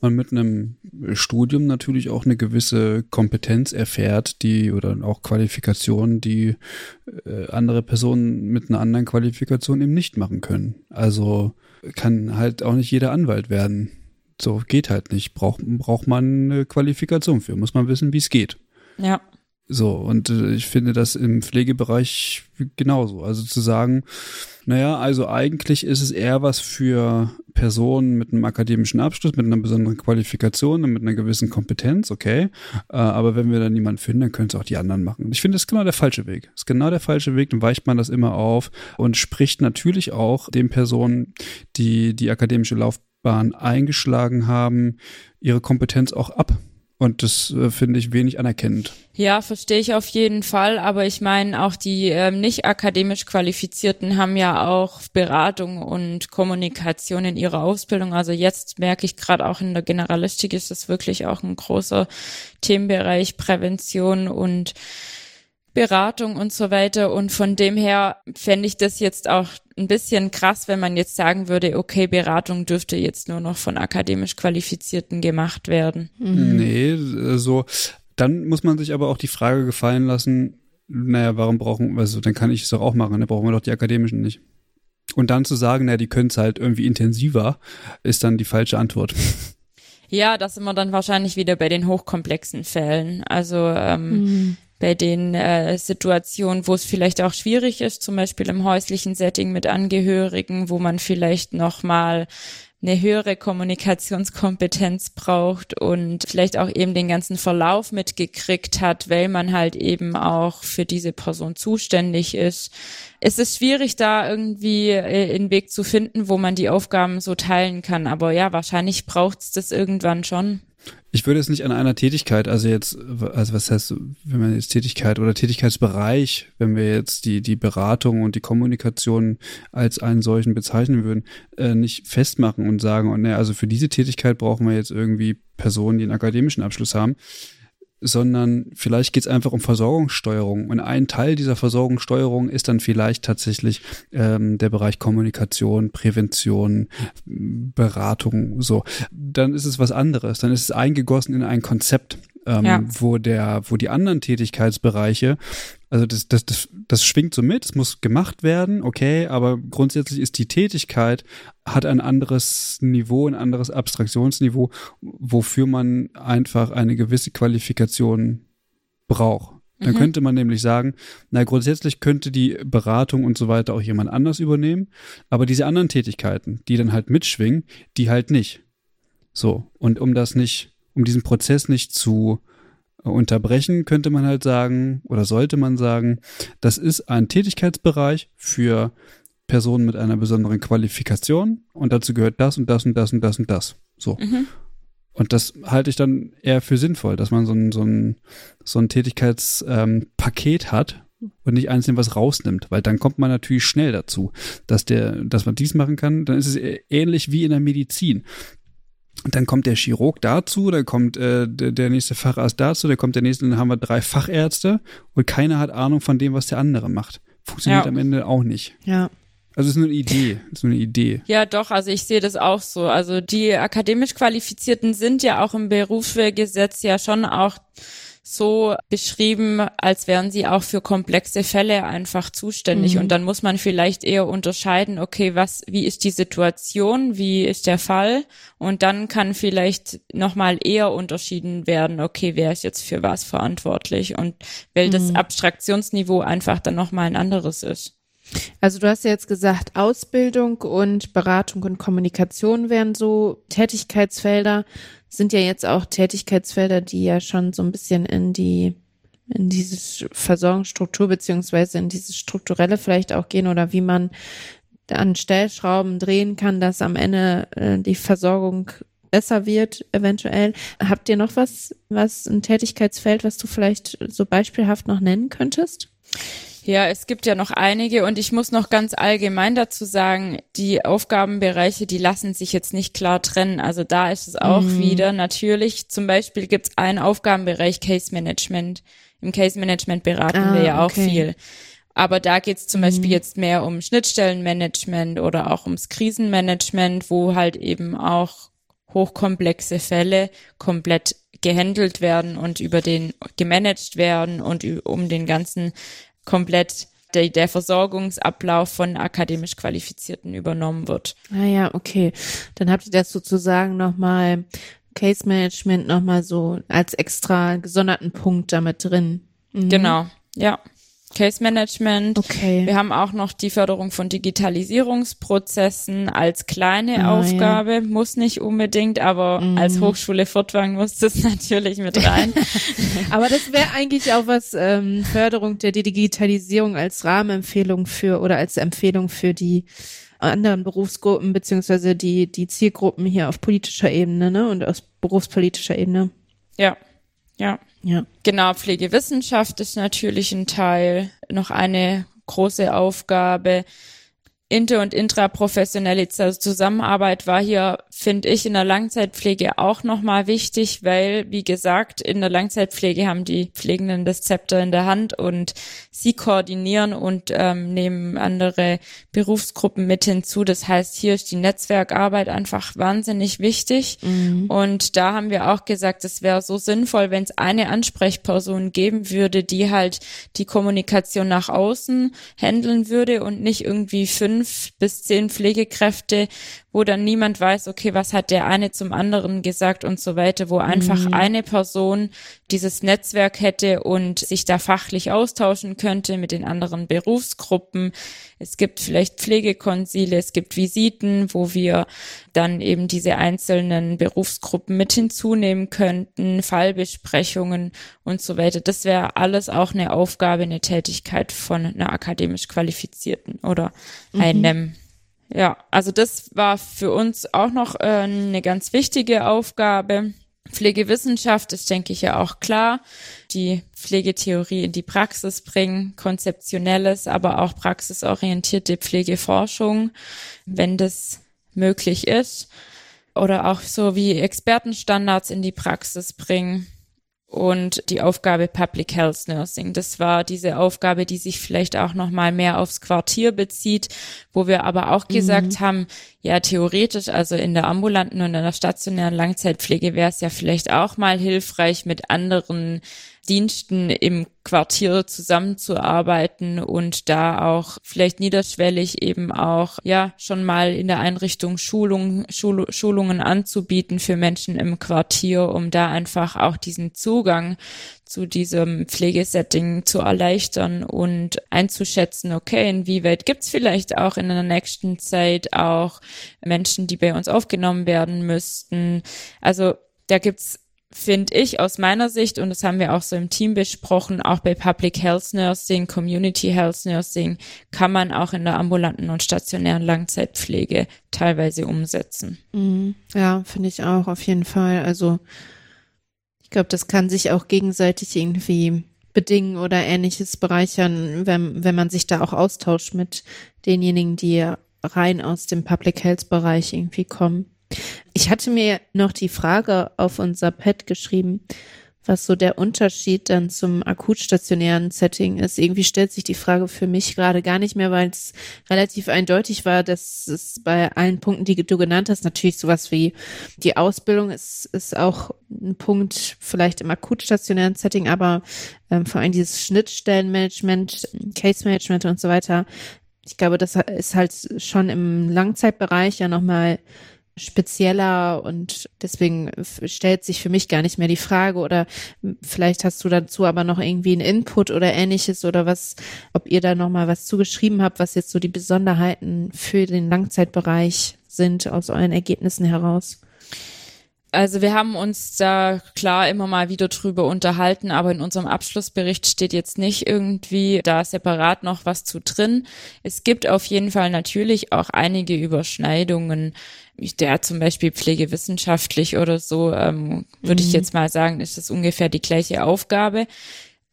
man mit einem Studium natürlich auch eine gewisse Kompetenz erfährt, die oder auch Qualifikationen, die äh, andere Personen mit einer anderen Qualifikation eben nicht machen können. Also kann halt auch nicht jeder Anwalt werden. So geht halt nicht. Braucht braucht man eine Qualifikation für. Muss man wissen, wie es geht. Ja. So, und äh, ich finde das im Pflegebereich genauso. Also zu sagen, naja, also eigentlich ist es eher was für Personen mit einem akademischen Abschluss, mit einer besonderen Qualifikation und mit einer gewissen Kompetenz, okay. Äh, aber wenn wir da niemanden finden, dann können es auch die anderen machen. Ich finde, das ist genau der falsche Weg. Das ist genau der falsche Weg, dann weicht man das immer auf und spricht natürlich auch den Personen, die die akademische Laufbahn eingeschlagen haben, ihre Kompetenz auch ab. Und das äh, finde ich wenig anerkennend. Ja, verstehe ich auf jeden Fall. Aber ich meine, auch die ähm, nicht akademisch Qualifizierten haben ja auch Beratung und Kommunikation in ihrer Ausbildung. Also jetzt merke ich gerade auch in der Generalistik ist das wirklich auch ein großer Themenbereich Prävention und Beratung und so weiter. Und von dem her fände ich das jetzt auch ein bisschen krass, wenn man jetzt sagen würde, okay, Beratung dürfte jetzt nur noch von akademisch Qualifizierten gemacht werden. Mhm. Nee, so, dann muss man sich aber auch die Frage gefallen lassen, naja, warum brauchen, also dann kann ich es doch auch machen, dann brauchen wir doch die akademischen nicht. Und dann zu sagen, naja, die können es halt irgendwie intensiver, ist dann die falsche Antwort. <laughs> Ja, das sind wir dann wahrscheinlich wieder bei den hochkomplexen Fällen. Also ähm, mhm bei den äh, Situationen, wo es vielleicht auch schwierig ist, zum Beispiel im häuslichen Setting mit Angehörigen, wo man vielleicht noch mal eine höhere Kommunikationskompetenz braucht und vielleicht auch eben den ganzen Verlauf mitgekriegt hat, weil man halt eben auch für diese Person zuständig ist. Es ist schwierig, da irgendwie äh, einen Weg zu finden, wo man die Aufgaben so teilen kann. Aber ja, wahrscheinlich braucht es das irgendwann schon. Ich würde es nicht an einer Tätigkeit, also jetzt, also was heißt, wenn man jetzt Tätigkeit oder Tätigkeitsbereich, wenn wir jetzt die, die Beratung und die Kommunikation als einen solchen bezeichnen würden, äh, nicht festmachen und sagen, und oh, ne, also für diese Tätigkeit brauchen wir jetzt irgendwie Personen, die einen akademischen Abschluss haben sondern vielleicht geht es einfach um Versorgungssteuerung. Und ein Teil dieser Versorgungssteuerung ist dann vielleicht tatsächlich ähm, der Bereich Kommunikation, Prävention, Beratung, so. Dann ist es was anderes. Dann ist es eingegossen in ein Konzept, ähm, ja. wo der, wo die anderen Tätigkeitsbereiche also das, das, das, das schwingt so mit, es muss gemacht werden, okay, aber grundsätzlich ist die Tätigkeit, hat ein anderes Niveau, ein anderes Abstraktionsniveau, wofür man einfach eine gewisse Qualifikation braucht. Dann mhm. könnte man nämlich sagen, na grundsätzlich könnte die Beratung und so weiter auch jemand anders übernehmen, aber diese anderen Tätigkeiten, die dann halt mitschwingen, die halt nicht. So, und um das nicht, um diesen Prozess nicht zu unterbrechen, könnte man halt sagen, oder sollte man sagen, das ist ein Tätigkeitsbereich für Personen mit einer besonderen Qualifikation und dazu gehört das und das und das und das und das. So. Mhm. Und das halte ich dann eher für sinnvoll, dass man so ein, so ein, so ein Tätigkeitspaket ähm, hat und nicht einzeln was rausnimmt, weil dann kommt man natürlich schnell dazu, dass der, dass man dies machen kann. Dann ist es ähnlich wie in der Medizin. Dann kommt der Chirurg dazu, dann kommt äh, der nächste Facharzt dazu, dann kommt der nächste, dann haben wir drei Fachärzte und keiner hat Ahnung von dem, was der andere macht. Funktioniert ja. am Ende auch nicht. Ja. Also es ist nur eine Idee, es ist nur eine Idee. Ja, doch, also ich sehe das auch so. Also die akademisch Qualifizierten sind ja auch im Berufsgesetz ja schon auch so beschrieben, als wären sie auch für komplexe Fälle einfach zuständig. Mhm. Und dann muss man vielleicht eher unterscheiden, okay, was, wie ist die Situation, wie ist der Fall? Und dann kann vielleicht nochmal eher unterschieden werden, okay, wer ist jetzt für was verantwortlich und weil mhm. das Abstraktionsniveau einfach dann nochmal ein anderes ist. Also du hast ja jetzt gesagt, Ausbildung und Beratung und Kommunikation wären so Tätigkeitsfelder sind ja jetzt auch Tätigkeitsfelder, die ja schon so ein bisschen in die in diese Versorgungsstruktur beziehungsweise in dieses strukturelle vielleicht auch gehen oder wie man an Stellschrauben drehen kann, dass am Ende äh, die Versorgung besser wird, eventuell. Habt ihr noch was, was ein Tätigkeitsfeld, was du vielleicht so beispielhaft noch nennen könntest? Ja, es gibt ja noch einige und ich muss noch ganz allgemein dazu sagen, die Aufgabenbereiche, die lassen sich jetzt nicht klar trennen. Also da ist es auch mhm. wieder natürlich, zum Beispiel gibt es einen Aufgabenbereich Case Management. Im Case Management beraten ah, wir ja auch okay. viel. Aber da geht es zum mhm. Beispiel jetzt mehr um Schnittstellenmanagement oder auch ums Krisenmanagement, wo halt eben auch hochkomplexe Fälle komplett gehandelt werden und über den gemanagt werden und um den ganzen komplett der, der Versorgungsablauf von akademisch Qualifizierten übernommen wird. Ah ja, okay. Dann habt ihr das sozusagen nochmal Case Management nochmal so als extra gesonderten Punkt damit drin. Mhm. Genau, ja. Case Management. Okay. Wir haben auch noch die Förderung von Digitalisierungsprozessen als kleine ah, Aufgabe, ja. muss nicht unbedingt, aber mm. als Hochschule Furtwang muss das <laughs> natürlich mit rein. <laughs> aber das wäre eigentlich auch was, ähm, Förderung der Digitalisierung als Rahmenempfehlung für oder als Empfehlung für die anderen Berufsgruppen beziehungsweise die, die Zielgruppen hier auf politischer Ebene ne, und aus berufspolitischer Ebene. Ja, ja. Ja. Genau, Pflegewissenschaft ist natürlich ein Teil, noch eine große Aufgabe inter- und intraprofessionelle Zusammenarbeit war hier, finde ich, in der Langzeitpflege auch nochmal wichtig, weil, wie gesagt, in der Langzeitpflege haben die Pflegenden das Zepter in der Hand und sie koordinieren und ähm, nehmen andere Berufsgruppen mit hinzu. Das heißt, hier ist die Netzwerkarbeit einfach wahnsinnig wichtig. Mhm. Und da haben wir auch gesagt, es wäre so sinnvoll, wenn es eine Ansprechperson geben würde, die halt die Kommunikation nach außen handeln würde und nicht irgendwie fünf fünf bis zehn Pflegekräfte, wo dann niemand weiß, okay, was hat der eine zum anderen gesagt und so weiter, wo einfach mhm. eine Person dieses Netzwerk hätte und sich da fachlich austauschen könnte mit den anderen Berufsgruppen. Es gibt vielleicht Pflegekonsile, es gibt Visiten, wo wir dann eben diese einzelnen Berufsgruppen mit hinzunehmen könnten, Fallbesprechungen und so weiter. Das wäre alles auch eine Aufgabe, eine Tätigkeit von einer akademisch Qualifizierten oder mhm. einem ja, also das war für uns auch noch äh, eine ganz wichtige Aufgabe. Pflegewissenschaft ist, denke ich, ja auch klar. Die Pflegetheorie in die Praxis bringen, konzeptionelles, aber auch praxisorientierte Pflegeforschung, wenn das möglich ist. Oder auch so wie Expertenstandards in die Praxis bringen und die Aufgabe Public Health Nursing. Das war diese Aufgabe, die sich vielleicht auch noch mal mehr aufs Quartier bezieht, wo wir aber auch mhm. gesagt haben, ja theoretisch, also in der ambulanten und in der stationären Langzeitpflege wäre es ja vielleicht auch mal hilfreich, mit anderen Diensten im Quartier zusammenzuarbeiten und da auch vielleicht niederschwellig eben auch ja schon mal in der Einrichtung Schulung, Schul Schulungen anzubieten für Menschen im Quartier, um da einfach auch diesen Zugang zu diesem Pflegesetting zu erleichtern und einzuschätzen, okay, inwieweit gibt's vielleicht auch in der nächsten Zeit auch Menschen, die bei uns aufgenommen werden müssten. Also da gibt's finde ich aus meiner Sicht, und das haben wir auch so im Team besprochen, auch bei Public Health Nursing, Community Health Nursing, kann man auch in der ambulanten und stationären Langzeitpflege teilweise umsetzen. Mhm. Ja, finde ich auch auf jeden Fall. Also ich glaube, das kann sich auch gegenseitig irgendwie bedingen oder ähnliches bereichern, wenn, wenn man sich da auch austauscht mit denjenigen, die rein aus dem Public Health Bereich irgendwie kommen. Ich hatte mir noch die Frage auf unser Pad geschrieben, was so der Unterschied dann zum akutstationären Setting ist. Irgendwie stellt sich die Frage für mich gerade gar nicht mehr, weil es relativ eindeutig war, dass es bei allen Punkten, die du genannt hast, natürlich sowas wie die Ausbildung ist, ist auch ein Punkt vielleicht im akutstationären Setting, aber ähm, vor allem dieses Schnittstellenmanagement, Case Management und so weiter. Ich glaube, das ist halt schon im Langzeitbereich ja nochmal spezieller und deswegen stellt sich für mich gar nicht mehr die Frage oder vielleicht hast du dazu aber noch irgendwie einen Input oder ähnliches oder was, ob ihr da nochmal was zugeschrieben habt, was jetzt so die Besonderheiten für den Langzeitbereich sind aus euren Ergebnissen heraus. Also wir haben uns da klar immer mal wieder drüber unterhalten, aber in unserem Abschlussbericht steht jetzt nicht irgendwie da separat noch was zu drin. Es gibt auf jeden Fall natürlich auch einige Überschneidungen. Der zum Beispiel pflegewissenschaftlich oder so, ähm, würde mhm. ich jetzt mal sagen, ist das ungefähr die gleiche Aufgabe.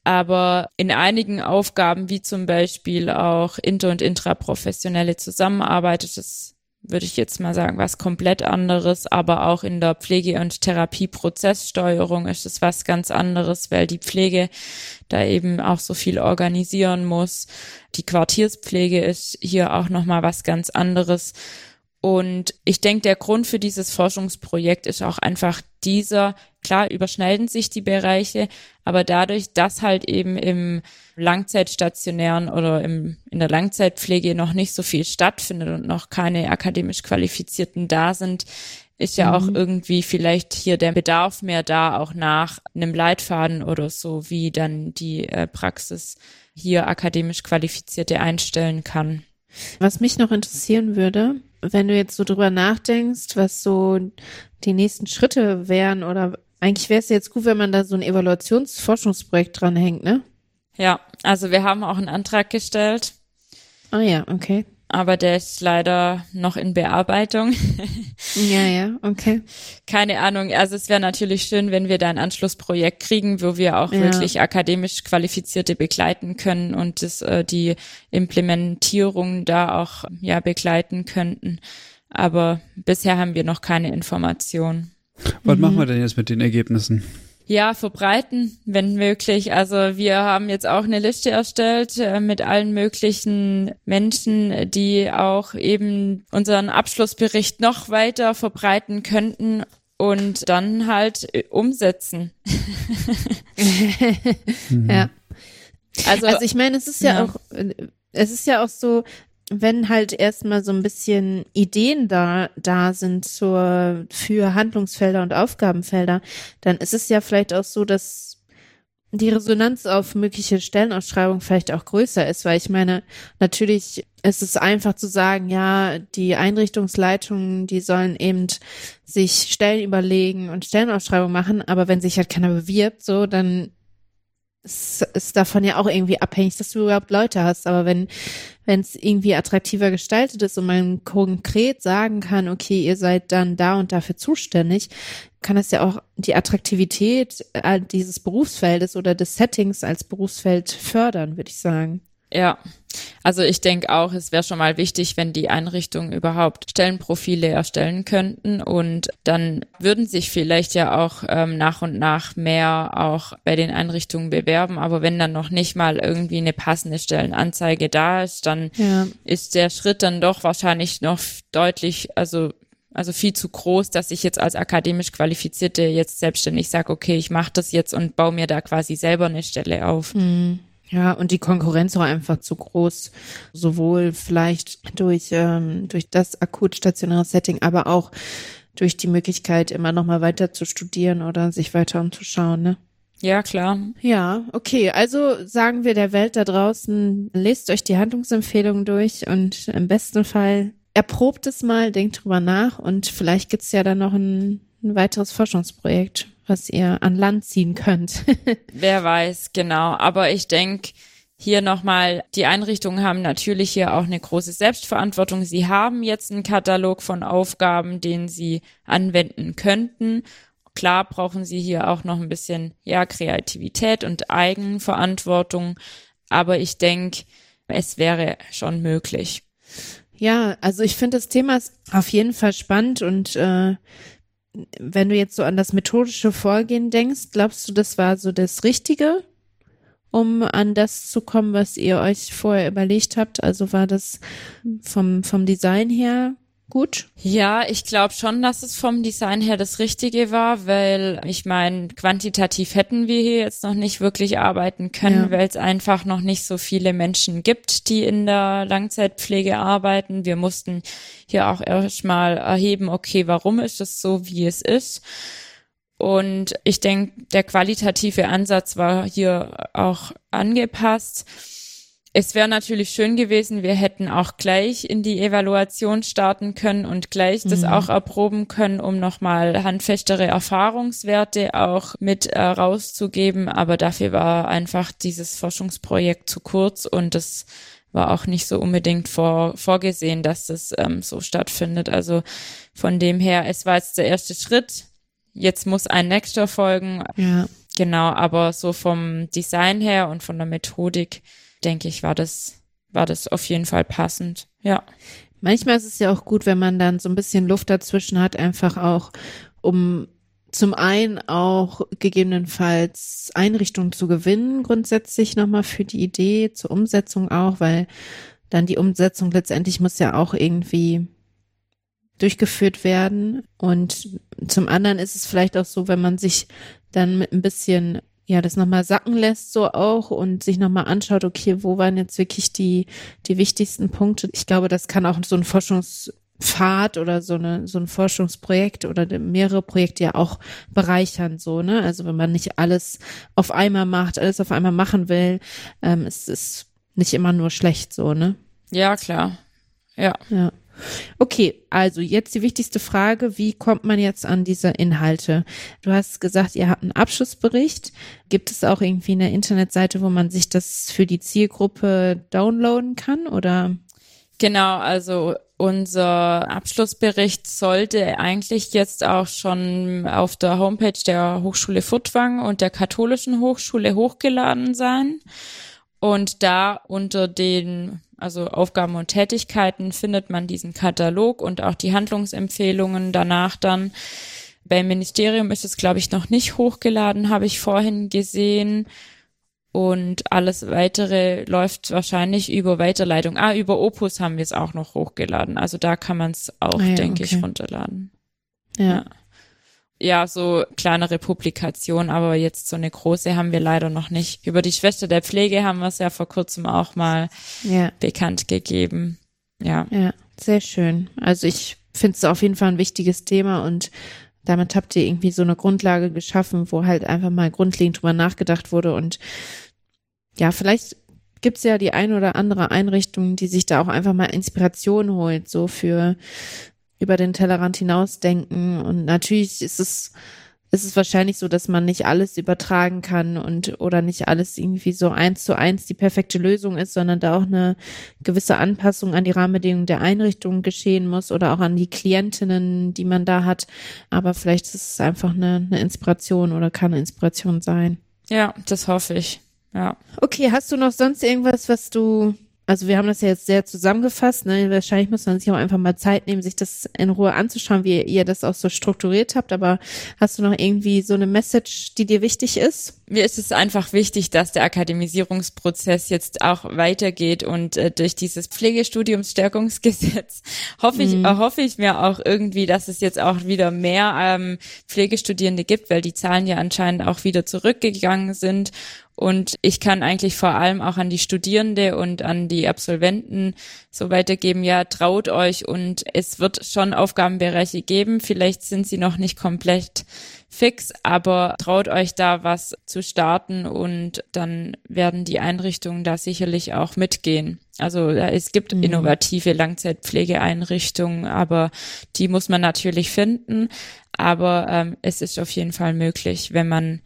Aber in einigen Aufgaben, wie zum Beispiel auch inter- und intraprofessionelle Zusammenarbeit, ist es würde ich jetzt mal sagen, was komplett anderes, aber auch in der Pflege- und Therapieprozesssteuerung ist es was ganz anderes, weil die Pflege da eben auch so viel organisieren muss. Die Quartierspflege ist hier auch nochmal was ganz anderes. Und ich denke, der Grund für dieses Forschungsprojekt ist auch einfach dieser, klar überschneiden sich die Bereiche, aber dadurch, dass halt eben im Langzeitstationären oder im, in der Langzeitpflege noch nicht so viel stattfindet und noch keine akademisch Qualifizierten da sind, ist ja mhm. auch irgendwie vielleicht hier der Bedarf mehr da, auch nach einem Leitfaden oder so, wie dann die äh, Praxis hier akademisch Qualifizierte einstellen kann. Was mich noch interessieren würde, wenn du jetzt so drüber nachdenkst, was so die nächsten Schritte wären oder eigentlich wäre es jetzt gut, wenn man da so ein Evaluationsforschungsprojekt dranhängt, ne? Ja, also wir haben auch einen Antrag gestellt. Ah ja, okay aber der ist leider noch in Bearbeitung. <laughs> ja, ja, okay. Keine Ahnung. Also es wäre natürlich schön, wenn wir da ein Anschlussprojekt kriegen, wo wir auch ja. wirklich akademisch Qualifizierte begleiten können und das, äh, die Implementierung da auch ja begleiten könnten. Aber bisher haben wir noch keine Informationen. Was mhm. machen wir denn jetzt mit den Ergebnissen? Ja, verbreiten, wenn möglich. Also wir haben jetzt auch eine Liste erstellt äh, mit allen möglichen Menschen, die auch eben unseren Abschlussbericht noch weiter verbreiten könnten und dann halt äh, umsetzen. <laughs> ja. Also, also ich meine, es ist ja, ja auch, äh, es ist ja auch so, wenn halt erstmal so ein bisschen Ideen da, da sind zur, für Handlungsfelder und Aufgabenfelder, dann ist es ja vielleicht auch so, dass die Resonanz auf mögliche Stellenausschreibungen vielleicht auch größer ist, weil ich meine, natürlich ist es einfach zu sagen, ja, die Einrichtungsleitungen, die sollen eben sich Stellen überlegen und Stellenausschreibungen machen, aber wenn sich halt keiner bewirbt, so, dann ist, ist davon ja auch irgendwie abhängig, dass du überhaupt Leute hast. Aber wenn wenn es irgendwie attraktiver gestaltet ist und man konkret sagen kann, okay, ihr seid dann da und dafür zuständig, kann das ja auch die Attraktivität äh, dieses Berufsfeldes oder des Settings als Berufsfeld fördern, würde ich sagen. Ja, also ich denke auch, es wäre schon mal wichtig, wenn die Einrichtungen überhaupt Stellenprofile erstellen könnten und dann würden sich vielleicht ja auch ähm, nach und nach mehr auch bei den Einrichtungen bewerben. Aber wenn dann noch nicht mal irgendwie eine passende Stellenanzeige da ist, dann ja. ist der Schritt dann doch wahrscheinlich noch deutlich, also also viel zu groß, dass ich jetzt als akademisch Qualifizierte jetzt selbstständig sage, okay, ich mache das jetzt und baue mir da quasi selber eine Stelle auf. Mhm. Ja, und die Konkurrenz auch einfach zu groß, sowohl vielleicht durch, ähm, durch das akut stationäre Setting, aber auch durch die Möglichkeit, immer noch mal weiter zu studieren oder sich weiter umzuschauen, ne? Ja, klar. Ja, okay. Also sagen wir der Welt da draußen, lest euch die Handlungsempfehlungen durch und im besten Fall erprobt es mal, denkt drüber nach und vielleicht gibt's ja dann noch ein, ein weiteres Forschungsprojekt, was ihr an Land ziehen könnt. <laughs> Wer weiß, genau. Aber ich denke, hier nochmal, die Einrichtungen haben natürlich hier auch eine große Selbstverantwortung. Sie haben jetzt einen Katalog von Aufgaben, den sie anwenden könnten. Klar brauchen sie hier auch noch ein bisschen, ja, Kreativität und Eigenverantwortung. Aber ich denke, es wäre schon möglich. Ja, also ich finde das Thema ist auf jeden Fall spannend und äh, wenn du jetzt so an das methodische Vorgehen denkst, glaubst du, das war so das Richtige, um an das zu kommen, was ihr euch vorher überlegt habt? Also war das vom, vom Design her gut? Ja, ich glaube schon, dass es vom Design her das Richtige war, weil ich meine, quantitativ hätten wir hier jetzt noch nicht wirklich arbeiten können, ja. weil es einfach noch nicht so viele Menschen gibt, die in der Langzeitpflege arbeiten. Wir mussten hier auch erstmal erheben, okay, warum ist es so, wie es ist? Und ich denke, der qualitative Ansatz war hier auch angepasst. Es wäre natürlich schön gewesen, wir hätten auch gleich in die Evaluation starten können und gleich das mhm. auch erproben können, um nochmal handfestere Erfahrungswerte auch mit äh, rauszugeben. Aber dafür war einfach dieses Forschungsprojekt zu kurz und das war auch nicht so unbedingt vor, vorgesehen, dass das ähm, so stattfindet. Also von dem her, es war jetzt der erste Schritt. Jetzt muss ein nächster folgen. Ja. Genau, aber so vom Design her und von der Methodik denke ich, war das, war das auf jeden Fall passend. Ja. Manchmal ist es ja auch gut, wenn man dann so ein bisschen Luft dazwischen hat, einfach auch, um zum einen auch gegebenenfalls Einrichtungen zu gewinnen, grundsätzlich nochmal für die Idee, zur Umsetzung auch, weil dann die Umsetzung letztendlich muss ja auch irgendwie durchgeführt werden. Und zum anderen ist es vielleicht auch so, wenn man sich dann mit ein bisschen ja, das nochmal sacken lässt so auch und sich nochmal anschaut, okay, wo waren jetzt wirklich die, die wichtigsten Punkte. Ich glaube, das kann auch so ein Forschungspfad oder so eine, so ein Forschungsprojekt oder mehrere Projekte ja auch bereichern, so, ne? Also wenn man nicht alles auf einmal macht, alles auf einmal machen will, ähm, ist es nicht immer nur schlecht, so, ne? Ja, klar. Ja. Ja. Okay, also jetzt die wichtigste Frage, wie kommt man jetzt an diese Inhalte? Du hast gesagt, ihr habt einen Abschlussbericht. Gibt es auch irgendwie eine Internetseite, wo man sich das für die Zielgruppe downloaden kann oder? Genau, also unser Abschlussbericht sollte eigentlich jetzt auch schon auf der Homepage der Hochschule Furtwang und der Katholischen Hochschule hochgeladen sein. Und da unter den also Aufgaben und Tätigkeiten, findet man diesen Katalog und auch die Handlungsempfehlungen danach dann. Beim Ministerium ist es, glaube ich, noch nicht hochgeladen, habe ich vorhin gesehen. Und alles weitere läuft wahrscheinlich über Weiterleitung. Ah, über Opus haben wir es auch noch hochgeladen. Also da kann man es auch, ah ja, denke okay. ich, runterladen. ja. ja ja, so kleinere Publikationen, aber jetzt so eine große haben wir leider noch nicht. Über die Schwester der Pflege haben wir es ja vor kurzem auch mal ja. bekannt gegeben. Ja. Ja, sehr schön. Also ich finde es auf jeden Fall ein wichtiges Thema und damit habt ihr irgendwie so eine Grundlage geschaffen, wo halt einfach mal grundlegend drüber nachgedacht wurde und ja, vielleicht gibt's ja die ein oder andere Einrichtung, die sich da auch einfach mal Inspiration holt, so für über den Tellerrand hinausdenken. Und natürlich ist es, ist es wahrscheinlich so, dass man nicht alles übertragen kann und oder nicht alles irgendwie so eins zu eins die perfekte Lösung ist, sondern da auch eine gewisse Anpassung an die Rahmenbedingungen der Einrichtung geschehen muss oder auch an die Klientinnen, die man da hat. Aber vielleicht ist es einfach eine, eine Inspiration oder kann eine Inspiration sein. Ja, das hoffe ich. Ja. Okay, hast du noch sonst irgendwas, was du also wir haben das ja jetzt sehr zusammengefasst. Ne? Wahrscheinlich muss man sich auch einfach mal Zeit nehmen, sich das in Ruhe anzuschauen, wie ihr das auch so strukturiert habt. Aber hast du noch irgendwie so eine Message, die dir wichtig ist? Mir ist es einfach wichtig, dass der Akademisierungsprozess jetzt auch weitergeht und äh, durch dieses Pflegestudiumsstärkungsgesetz <laughs> hoffe ich, mhm. äh, hoffe ich mir auch irgendwie, dass es jetzt auch wieder mehr ähm, Pflegestudierende gibt, weil die Zahlen ja anscheinend auch wieder zurückgegangen sind und ich kann eigentlich vor allem auch an die Studierende und an die Absolventen so weitergeben, ja, traut euch und es wird schon Aufgabenbereiche geben. Vielleicht sind sie noch nicht komplett fix, aber traut euch da was zu starten und dann werden die Einrichtungen da sicherlich auch mitgehen. Also es gibt mhm. innovative Langzeitpflegeeinrichtungen, aber die muss man natürlich finden. Aber ähm, es ist auf jeden Fall möglich, wenn man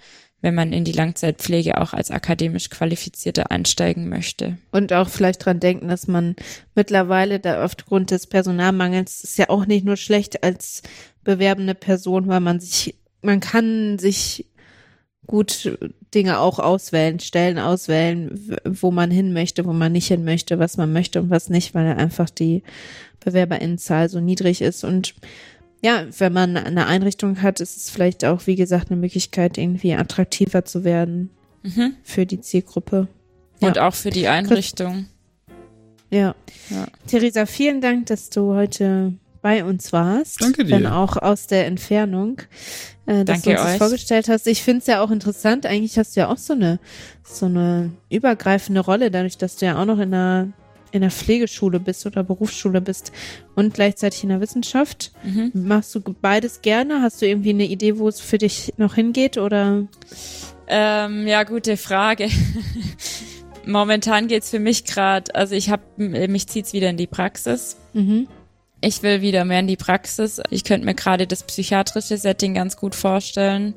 wenn man in die Langzeitpflege auch als akademisch Qualifizierte einsteigen möchte. Und auch vielleicht dran denken, dass man mittlerweile da aufgrund des Personalmangels ist ja auch nicht nur schlecht als bewerbende Person, weil man sich, man kann sich gut Dinge auch auswählen, Stellen auswählen, wo man hin möchte, wo man nicht hin möchte, was man möchte und was nicht, weil einfach die Bewerberinnenzahl so niedrig ist und ja, wenn man eine Einrichtung hat, ist es vielleicht auch, wie gesagt, eine Möglichkeit, irgendwie attraktiver zu werden Mhm. für die Zielgruppe. Und Ja. auch für die Einrichtung. Ja. Ja. Theresa, vielen Dank, dass du heute bei uns warst. Danke dir. Wenn auch aus der Entfernung. Äh, dass Danke du uns das euch. vorgestellt hast. Ich finde es ja auch interessant. Eigentlich hast du ja auch so eine, so eine übergreifende Rolle, dadurch, dass du ja auch noch in einer, in der Pflegeschule bist oder Berufsschule bist und gleichzeitig in der Wissenschaft. Mhm. Machst du beides gerne? Hast du irgendwie eine Idee, wo es für dich noch hingeht oder? Ähm, ja, gute Frage. <laughs> Momentan geht's für mich gerade, also ich habe mich zieht's wieder in die Praxis. Mhm. Ich will wieder mehr in die Praxis. Ich könnte mir gerade das psychiatrische Setting ganz gut vorstellen.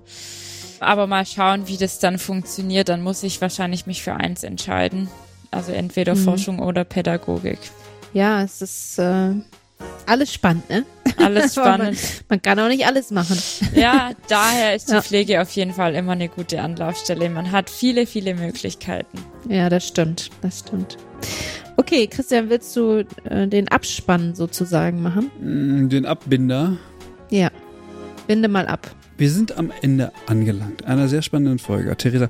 Aber mal schauen, wie das dann funktioniert. Dann muss ich wahrscheinlich mich für eins entscheiden. Also entweder Mhm. Forschung oder Pädagogik. Ja, es ist äh, alles spannend, ne? Alles <laughs> spannend. Man kann auch nicht alles machen. Ja, daher ist <laughs> die Ja. Pflege auf jeden Fall immer eine gute Anlaufstelle. Man hat viele, viele Möglichkeiten. Ja, das stimmt. Das stimmt. Okay, Christian, willst du äh, den Abspann sozusagen machen? Mm, Den Abbinder. Ja. Binde mal ab. Wir sind am Ende angelangt. Einer sehr spannenden Folge. Theresa,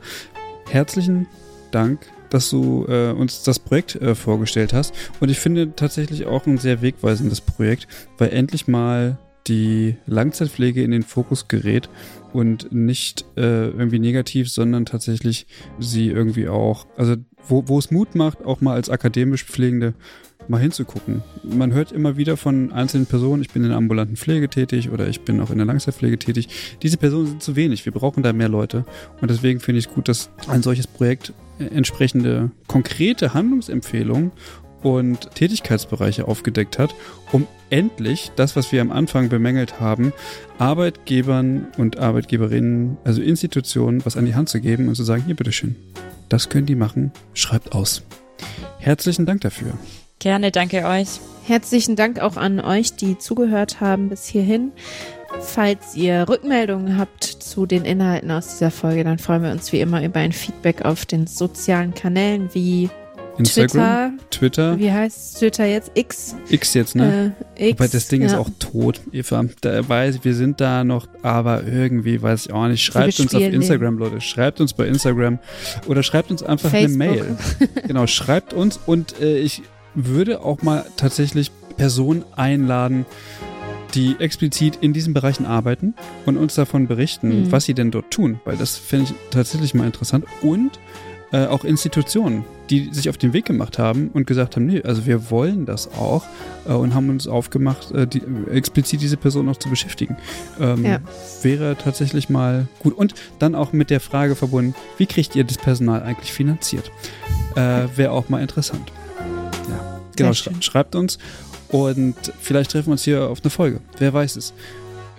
herzlichen Dank, dass du äh, uns das Projekt äh, vorgestellt hast. Und ich finde tatsächlich auch ein sehr wegweisendes Projekt, weil endlich mal die Langzeitpflege in den Fokus gerät und nicht äh, irgendwie negativ, sondern tatsächlich sie irgendwie auch, also wo, wo es Mut macht, auch mal als akademisch Pflegende mal hinzugucken. Man hört immer wieder von einzelnen Personen, ich bin in der ambulanten Pflege tätig oder ich bin auch in der Langzeitpflege tätig. Diese Personen sind zu wenig. Wir brauchen da mehr Leute. Und deswegen finde ich es gut, dass ein solches Projekt entsprechende konkrete Handlungsempfehlungen und Tätigkeitsbereiche aufgedeckt hat, um endlich das, was wir am Anfang bemängelt haben, Arbeitgebern und Arbeitgeberinnen, also Institutionen, was an die Hand zu geben und zu sagen, hier bitteschön, das können die machen, schreibt aus. Herzlichen Dank dafür. Gerne, danke euch. Herzlichen Dank auch an euch, die zugehört haben bis hierhin. Falls ihr Rückmeldungen habt zu den Inhalten aus dieser Folge, dann freuen wir uns wie immer über ein Feedback auf den sozialen Kanälen wie Instagram, Twitter. Twitter, Wie heißt Twitter jetzt? X. X jetzt, ne? Äh, X. Aber das Ding ist ja. auch tot, Eva. Da weiß, wir sind da noch, aber irgendwie weiß ich auch nicht. Schreibt uns auf bespielen den. Instagram, Leute. Schreibt uns bei Instagram oder schreibt uns einfach Facebook. eine Mail. genau, schreibt uns und äh, ich würde auch mal tatsächlich Personen einladen, die explizit in diesen Bereichen arbeiten und uns davon berichten, Mhm. was sie denn dort tun, weil das fände ich tatsächlich mal interessant und äh, auch Institutionen, die sich auf den Weg gemacht haben und gesagt haben, nee, also wir wollen das auch äh, und haben uns aufgemacht, äh, die, explizit diese Person noch zu beschäftigen. Ähm, Ja. Wäre tatsächlich mal gut. Und dann auch mit der Frage verbunden, wie kriegt ihr das Personal eigentlich finanziert? Äh, Wäre auch mal interessant. Ja, genau, schön. schreibt uns und vielleicht treffen wir uns hier auf eine Folge. Wer weiß es.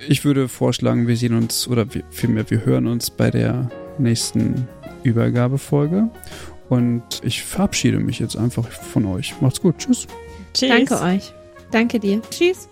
Ich würde vorschlagen, wir sehen uns oder wir, vielmehr wir hören uns bei der nächsten Übergabefolge. Und ich verabschiede mich jetzt einfach von euch. Macht's gut. Tschüss. Tschüss. Danke euch. Danke dir. Tschüss.